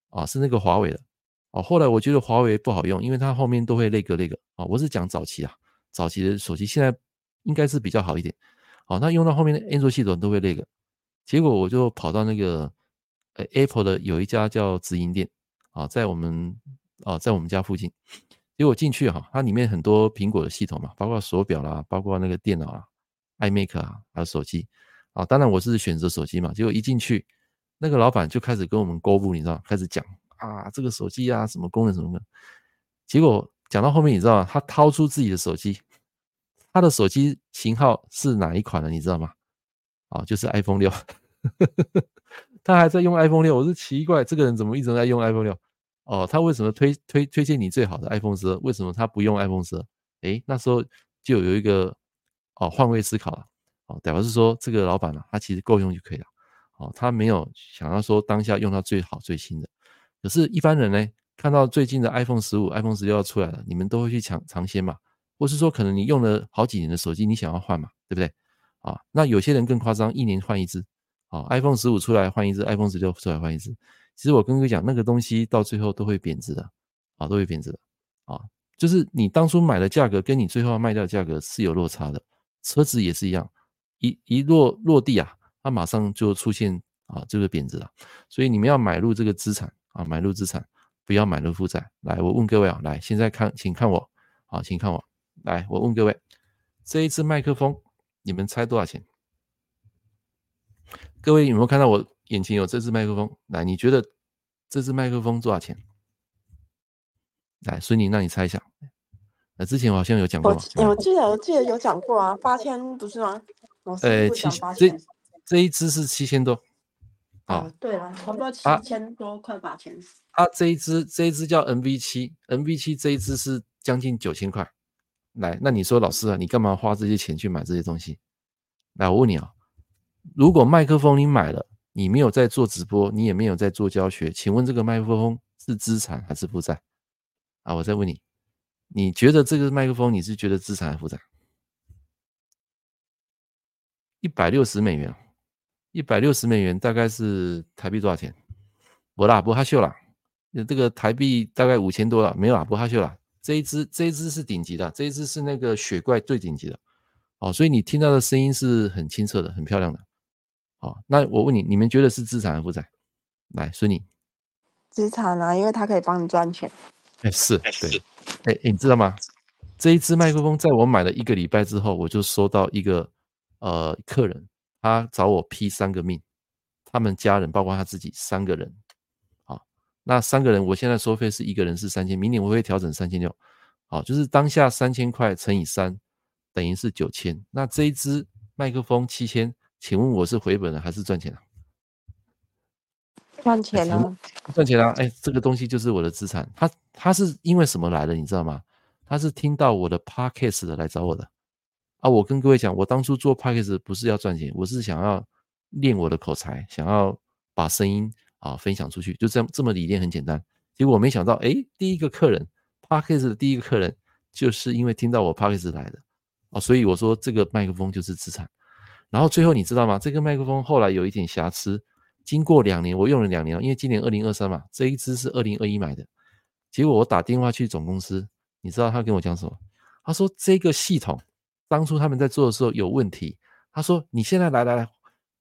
啊，是那个华为的，哦，后来我觉得华为不好用，因为它后面都会那个那个，啊，我是讲早期啊，早期的手机现在应该是比较好一点，好，那用到后面的安卓系统都会那个，结果我就跑到那个呃 Apple 的有一家叫直营店，啊，在我们啊在我们家附近。结果进去哈，它里面很多苹果的系统嘛，包括手表啦，包括那个电脑啊，iMac 啊，还有手机啊。当然我是选择手机嘛。结果一进去，那个老板就开始跟我们购物，你知道，开始讲啊，这个手机啊，什么功能什么的。结果讲到后面，你知道吗，他掏出自己的手机，他的手机型号是哪一款的，你知道吗？哦，就是 iPhone 六，他还在用 iPhone 六。我是奇怪，这个人怎么一直在用 iPhone 六？哦，他为什么推推推荐你最好的 iPhone 十二？为什么他不用 iPhone 十二？诶，那时候就有一个哦换位思考了。哦，代表是说这个老板啊，他其实够用就可以了。哦，他没有想要说当下用到最好最新的。可是，一般人呢，看到最近的 iPhone 十五、iPhone 十六要出来了，你们都会去抢尝鲜嘛？或是说，可能你用了好几年的手机，你想要换嘛？对不对？啊，那有些人更夸张，一年换一只。啊，iPhone 十五出来换一只，iPhone 十六出来换一只。其实我跟各位讲，那个东西到最后都会贬值的，啊，都会贬值的，啊，就是你当初买的价格跟你最后要卖掉的价格是有落差的。车子也是一样，一一落落地啊，它马上就出现啊这个贬值了。所以你们要买入这个资产啊，买入资产，不要买入负债。来，我问各位啊，来，现在看，请看我，啊，请看我，来，我问各位，这一支麦克风，你们猜多少钱？各位有没有看到我？眼前有这支麦克风，来，你觉得这支麦克风多少钱？来，孙宁，那你猜一下。那之前我好像有讲过，我我记得我记得有讲过啊，八千不是吗？呃，七这这一支是七千多。啊，对了，差不多七千多，快八千。啊，这一支这一支叫 NV 七，NV 七这一支是将近九千块。来，那你说老师啊，你干嘛花这些钱去买这些东西？来，我问你啊，如果麦克风你买了？你没有在做直播，你也没有在做教学，请问这个麦克风是资产还是负债？啊，我再问你，你觉得这个麦克风你是觉得资产还是负债？一百六十美元，一百六十美元大概是台币多少钱？不啦，不哈秀啦，这个台币大概五千多了，没有啦，不哈秀啦。这一支这一支是顶级的，这一支是那个雪怪最顶级的，哦，所以你听到的声音是很清澈的，很漂亮的。哦，那我问你，你们觉得是资产还是负债？来，孙宁，资产啊，因为它可以帮你赚钱。哎，是对，哎，你知道吗？这一支麦克风在我买了一个礼拜之后，我就收到一个呃客人，他找我批三个命，他们家人包括他自己三个人，啊，那三个人我现在收费是一个人是三千，明年我会调整三千六，好，就是当下三千块乘以三等于是九千，那这一支麦克风七千，请问我是回本了还是赚钱了？赚钱了，赚钱了，哎，这个东西就是我的资产。他他是因为什么来的，你知道吗？他是听到我的 podcast 的来找我的啊。我跟各位讲，我当初做 podcast 不是要赚钱，我是想要练我的口才，想要把声音啊分享出去，就这样这么理念很简单。结果我没想到，哎，第一个客人 podcast 的第一个客人就是因为听到我 podcast 来的啊，所以我说这个麦克风就是资产。然后最后你知道吗？这个麦克风后来有一点瑕疵。经过两年，我用了两年，因为今年二零二三嘛，这一支是二零二一买的。结果我打电话去总公司，你知道他跟我讲什么？他说这个系统当初他们在做的时候有问题。他说你现在来来来，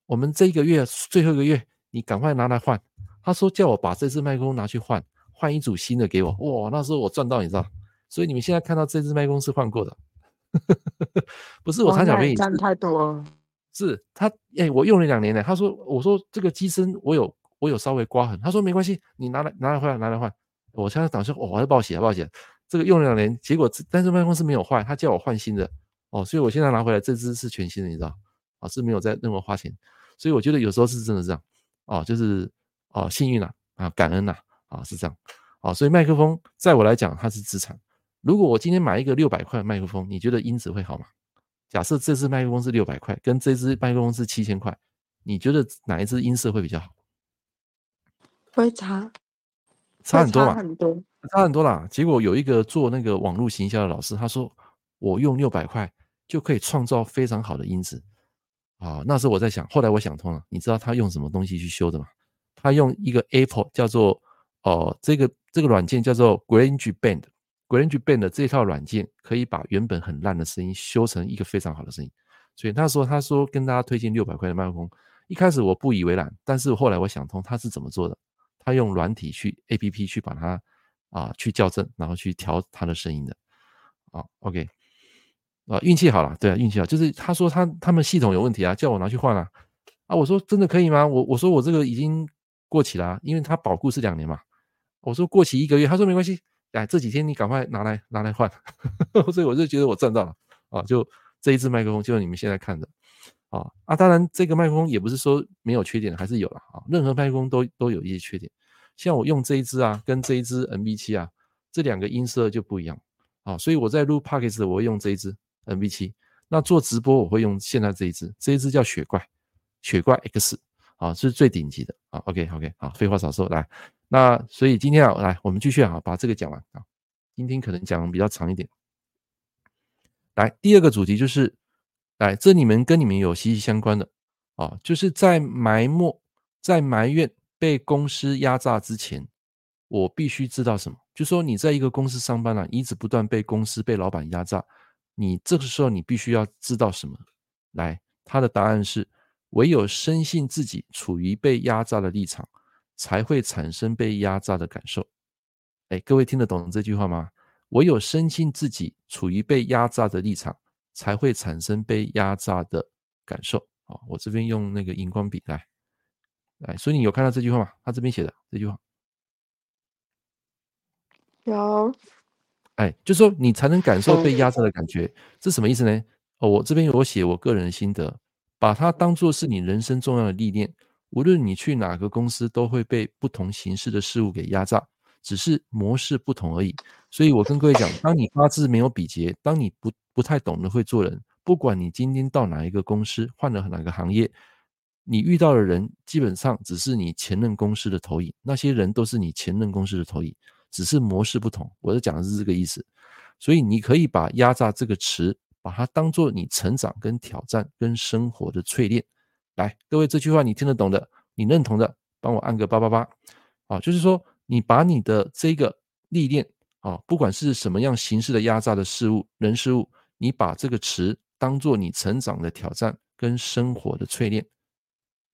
我们这一个月最后一个月，你赶快拿来换。他说叫我把这支麦克风拿去换，换一组新的给我。哇，那时候我赚到，你知道？所以你们现在看到这支麦克风是换过的，不是我贪小便宜，赚太多了。是他哎、欸，我用了两年了。他说：“我说这个机身我有我有稍微刮痕。”他说：“没关系，你拿来拿来换拿来换。”我现在打算哦，我还报喜还报喜。这个用了两年，结果但是麦克风是没有坏，他叫我换新的哦，所以我现在拿回来这只是全新的，你知道啊，是没有在任何花钱。所以我觉得有时候是真的这样哦，就是哦幸运呐啊感恩呐啊是这样啊，所以麦克风在我来讲它是资产。如果我今天买一个六百块的麦克风，你觉得音质会好吗？假设这支麦克风是六百块，跟这支麦克风是七千块，你觉得哪一支音色会比较好？会差，差很多嘛，差很多，差很多啦。结果有一个做那个网络行销的老师，他说我用六百块就可以创造非常好的音质啊。那时候我在想，后来我想通了，你知道他用什么东西去修的吗？他用一个 Apple 叫做哦、这个这个软件叫做 Grange Band，Grange Band 这套软件可以把原本很烂的声音修成一个非常好的声音，所以他说他说跟大家推荐六百块的麦克风，一开始我不以为然，但是后来我想通他是怎么做的，他用软体去 APP 去把它啊去校正，然后去调它的声音的啊 OK 啊运气好了，对啊运气好，就是他说他他们系统有问题啊，叫我拿去换啊啊我说真的可以吗？我我说我这个已经过期了啊，因为它保固是两年嘛，我说过期一个月，他说没关系。哎，这几天你赶快拿来拿来换，所以我就觉得我赚到了啊！就这一支麦克风，就是你们现在看的啊啊！当然，这个麦克风也不是说没有缺点，还是有了啊。任何麦克风都都有一些缺点，像我用这一支啊，跟这一支 MV7 啊，这两个音色就不一样啊。所以我在录 Podcast 我会用这一支 MV7，那做直播我会用现在这一支，这一支叫雪怪，雪怪 X 啊，是最顶级的啊。OK OK，好，废话少说，来。那所以今天啊，来我们继续啊，把这个讲完啊。今天可能讲比较长一点。来，第二个主题就是，来这里面跟你们有息息相关的啊，就是在埋没、在埋怨被公司压榨之前，我必须知道什么？就说你在一个公司上班了，一直不断被公司、被老板压榨，你这个时候你必须要知道什么？来，他的答案是：唯有深信自己处于被压榨的立场。才会产生被压榨的感受。哎，各位听得懂这句话吗？唯有深信自己处于被压榨的立场，才会产生被压榨的感受。好，我这边用那个荧光笔来，来，所以你有看到这句话吗？他这边写的这句话有。哎，就是说你才能感受被压榨的感觉，这什么意思呢？哦，我这边有写我个人的心得，把它当做是你人生重要的历练。无论你去哪个公司，都会被不同形式的事物给压榨，只是模式不同而已。所以我跟各位讲，当你八字没有比劫，当你不不太懂得会做人，不管你今天到哪一个公司，换了哪个行业，你遇到的人基本上只是你前任公司的投影，那些人都是你前任公司的投影，只是模式不同。我在讲的是这个意思。所以你可以把“压榨”这个词，把它当做你成长、跟挑战、跟生活的淬炼。来，各位，这句话你听得懂的，你认同的，帮我按个八八八，啊，就是说，你把你的这个历练，啊，不管是什么样形式的压榨的事物、人事物，你把这个词当做你成长的挑战跟生活的淬炼，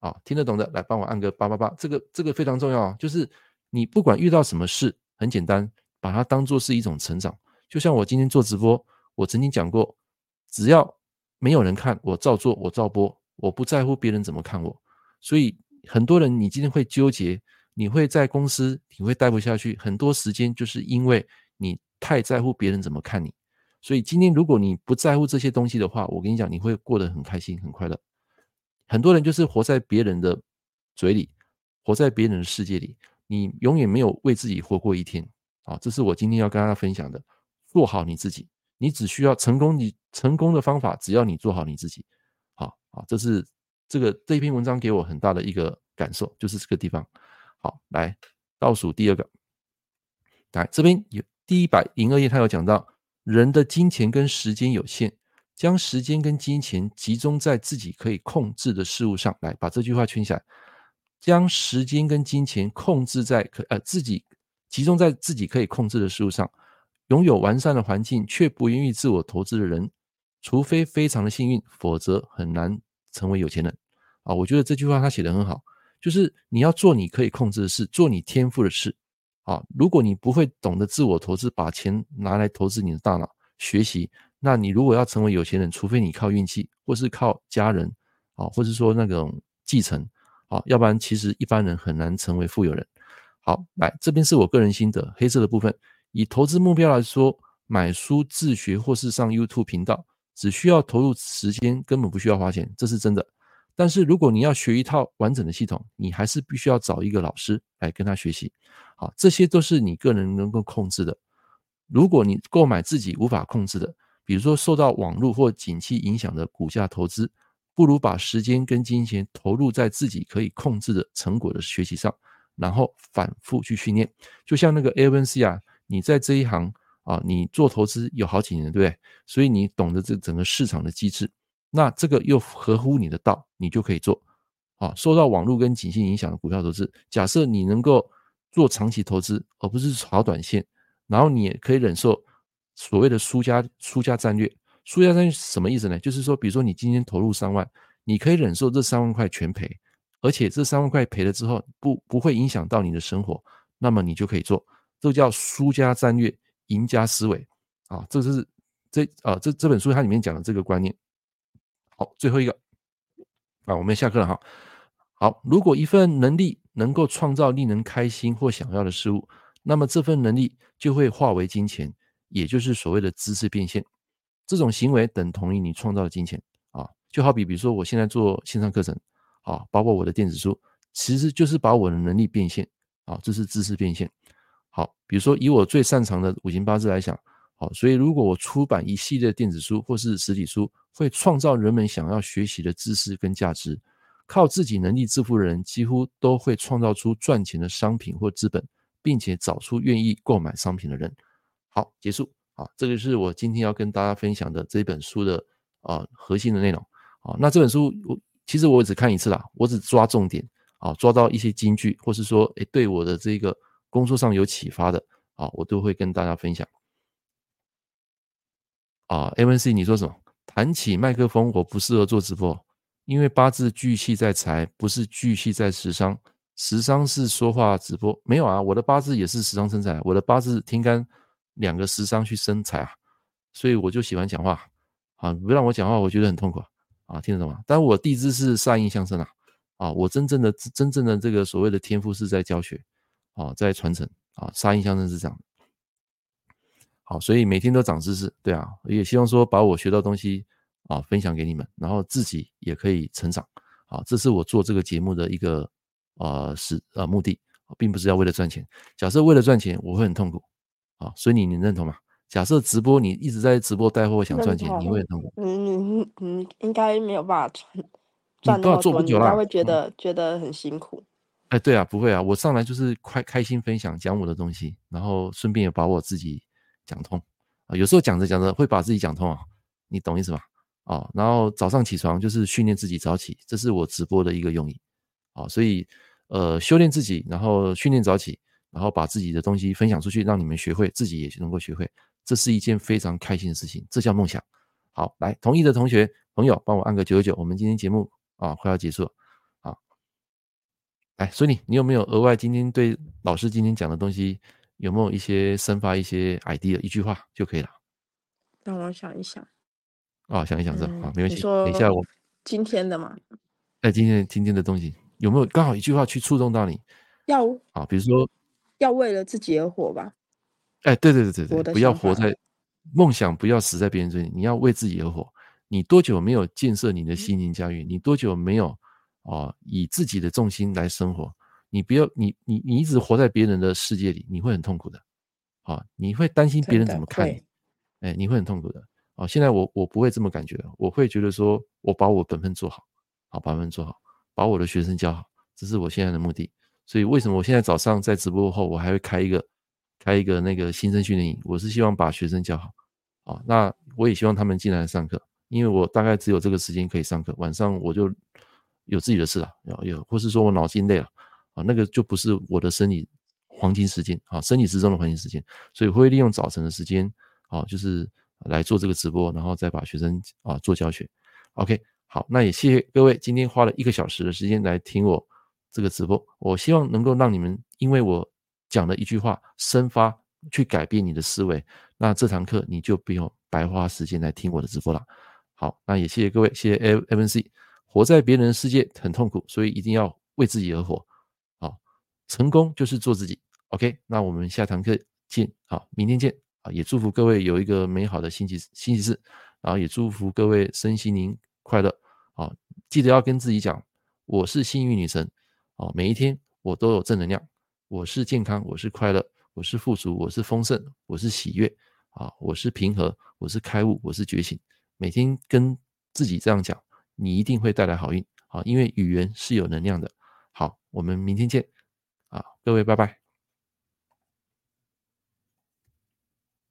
啊，听得懂的，来帮我按个八八八，这个这个非常重要啊，就是你不管遇到什么事，很简单，把它当做是一种成长。就像我今天做直播，我曾经讲过，只要没有人看，我照做，我照播，我不在乎别人怎么看我。所以很多人，你今天会纠结，你会在公司，你会待不下去，很多时间就是因为你太在乎别人怎么看你。所以今天如果你不在乎这些东西的话，我跟你讲，你会过得很开心、很快乐。很多人就是活在别人的嘴里，活在别人的世界里，你永远没有为自己活过一天。啊，这是我今天要跟大家分享的。做好你自己，你只需要成功，你成功的方法，只要你做好你自己。好，好，这是这个这篇文章给我很大的一个感受，就是这个地方。好，来倒数第二个，来这边有第一百零二页，他有讲到。人的金钱跟时间有限，将时间跟金钱集中在自己可以控制的事物上。来，把这句话圈起来。将时间跟金钱控制在可呃自己集中在自己可以控制的事物上，拥有完善的环境却不愿意自我投资的人，除非非常的幸运，否则很难成为有钱人。啊，我觉得这句话他写得很好，就是你要做你可以控制的事，做你天赋的事。啊，如果你不会懂得自我投资，把钱拿来投资你的大脑学习，那你如果要成为有钱人，除非你靠运气，或是靠家人，啊，或是说那种继承，好，要不然其实一般人很难成为富有人。好，来这边是我个人心得，黑色的部分，以投资目标来说，买书自学或是上 YouTube 频道，只需要投入时间，根本不需要花钱，这是真的。但是如果你要学一套完整的系统，你还是必须要找一个老师来跟他学习。好，这些都是你个人能够控制的。如果你购买自己无法控制的，比如说受到网络或景气影响的股价投资，不如把时间跟金钱投入在自己可以控制的成果的学习上，然后反复去训练。就像那个 Evan 啊，你在这一行啊，你做投资有好几年，对不对？所以你懂得这整个市场的机制。那这个又合乎你的道，你就可以做。啊，受到网络跟景气影响的股票投资，假设你能够。做长期投资，而不是炒短线，然后你也可以忍受所谓的输家输家战略。输家战略什么意思呢？就是说，比如说你今天投入三万，你可以忍受这三万块全赔，而且这三万块赔了之后不不会影响到你的生活，那么你就可以做，这叫输家战略，赢家思维啊，这是这啊这这本书它里面讲的这个观念。好，最后一个啊，我们下课了哈。好，如果一份能力。能够创造令人开心或想要的事物，那么这份能力就会化为金钱，也就是所谓的知识变现。这种行为等同于你创造的金钱啊，就好比比如说我现在做线上课程啊，包括我的电子书，其实就是把我的能力变现啊，这是知识变现。好，比如说以我最擅长的五行八字来讲，好，所以如果我出版一系列电子书或是实体书，会创造人们想要学习的知识跟价值。靠自己能力致富的人，几乎都会创造出赚钱的商品或资本，并且找出愿意购买商品的人。好，结束。啊，这个是我今天要跟大家分享的这本书的啊核心的内容。啊，那这本书我其实我只看一次啦，我只抓重点啊，抓到一些金句，或是说，诶，对我的这个工作上有启发的啊，我都会跟大家分享。啊，MNC，你说什么？谈起麦克风，我不适合做直播。因为八字巨气在财，不是巨气在食伤。食伤是说话直播，没有啊，我的八字也是食伤生财，我的八字天干两个食伤去生财啊，所以我就喜欢讲话啊，不让我讲话，我觉得很痛苦啊，听得懂吗？但我地支是煞印相生啊，啊，我真正的真正的这个所谓的天赋是在教学啊，在传承啊，煞印相生是这样。好，所以每天都长知识，对啊，也希望说把我学到东西。啊，分享给你们，然后自己也可以成长。啊，这是我做这个节目的一个呃是呃目的，并不是要为了赚钱。假设为了赚钱，我会很痛苦。啊，所以你你认同吗？假设直播你一直在直播带货想赚钱，你会认同吗。嗯嗯嗯，应该没有办法赚赚那么多，做不久了，应该会觉得、嗯、觉得很辛苦。哎，对啊，不会啊，我上来就是快开心分享，讲我的东西，然后顺便也把我自己讲通。啊，有时候讲着讲着会把自己讲通啊，你懂意思吧？啊，然后早上起床就是训练自己早起，这是我直播的一个用意。啊，所以呃，修炼自己，然后训练早起，然后把自己的东西分享出去，让你们学会，自己也能够学会，这是一件非常开心的事情，这叫梦想。好，来同意的同学朋友，帮我按个九九九，我们今天节目啊快要结束了。啊，来，所以你你有没有额外今天对老师今天讲的东西有没有一些生发一些 idea？一句话就可以了。让我想一想。哦，想一想这好、嗯，没问题。等一下我今天的嘛。哎，今天今天的东西有没有刚好一句话去触动到你？要啊，比如说要为了自己而活吧。哎，对对对对对，不要活在梦想，不要死在别人嘴里，你要为自己而活。你多久没有建设你的心灵家园？你多久没有？哦，以自己的重心来生活，你不要你你你一直活在别人的世界里，你会很痛苦的。啊、哦，你会担心别人怎么看你，哎，你会很痛苦的。啊、哦，现在我我不会这么感觉，我会觉得说，我把我本分做好，好把本分做好，把我的学生教好，这是我现在的目的。所以为什么我现在早上在直播后，我还会开一个开一个那个新生训练营？我是希望把学生教好。啊、那我也希望他们进来上课，因为我大概只有这个时间可以上课，晚上我就。有自己的事了，有有，或是说我脑筋累了啊，那个就不是我的生理黄金时间啊，生理时钟的黄金时间，所以会利用早晨的时间啊，就是来做这个直播，然后再把学生啊做教学。OK，好，那也谢谢各位今天花了一个小时的时间来听我这个直播，我希望能够让你们因为我讲的一句话生发去改变你的思维，那这堂课你就不用白花时间来听我的直播了。好，那也谢谢各位，谢谢 MNC。活在别人的世界很痛苦，所以一定要为自己而活。好，成功就是做自己。OK，那我们下堂课见。好，明天见。啊，也祝福各位有一个美好的星期星期四，然后也祝福各位身心灵快乐。啊，记得要跟自己讲，我是幸运女神。哦，每一天我都有正能量。我是健康，我是快乐，我是富足，我是丰盛，我是喜悦。啊，我是平和，我是开悟，我是觉醒。每天跟自己这样讲。你一定会带来好运，好，因为语言是有能量的。好，我们明天见，啊，各位拜拜。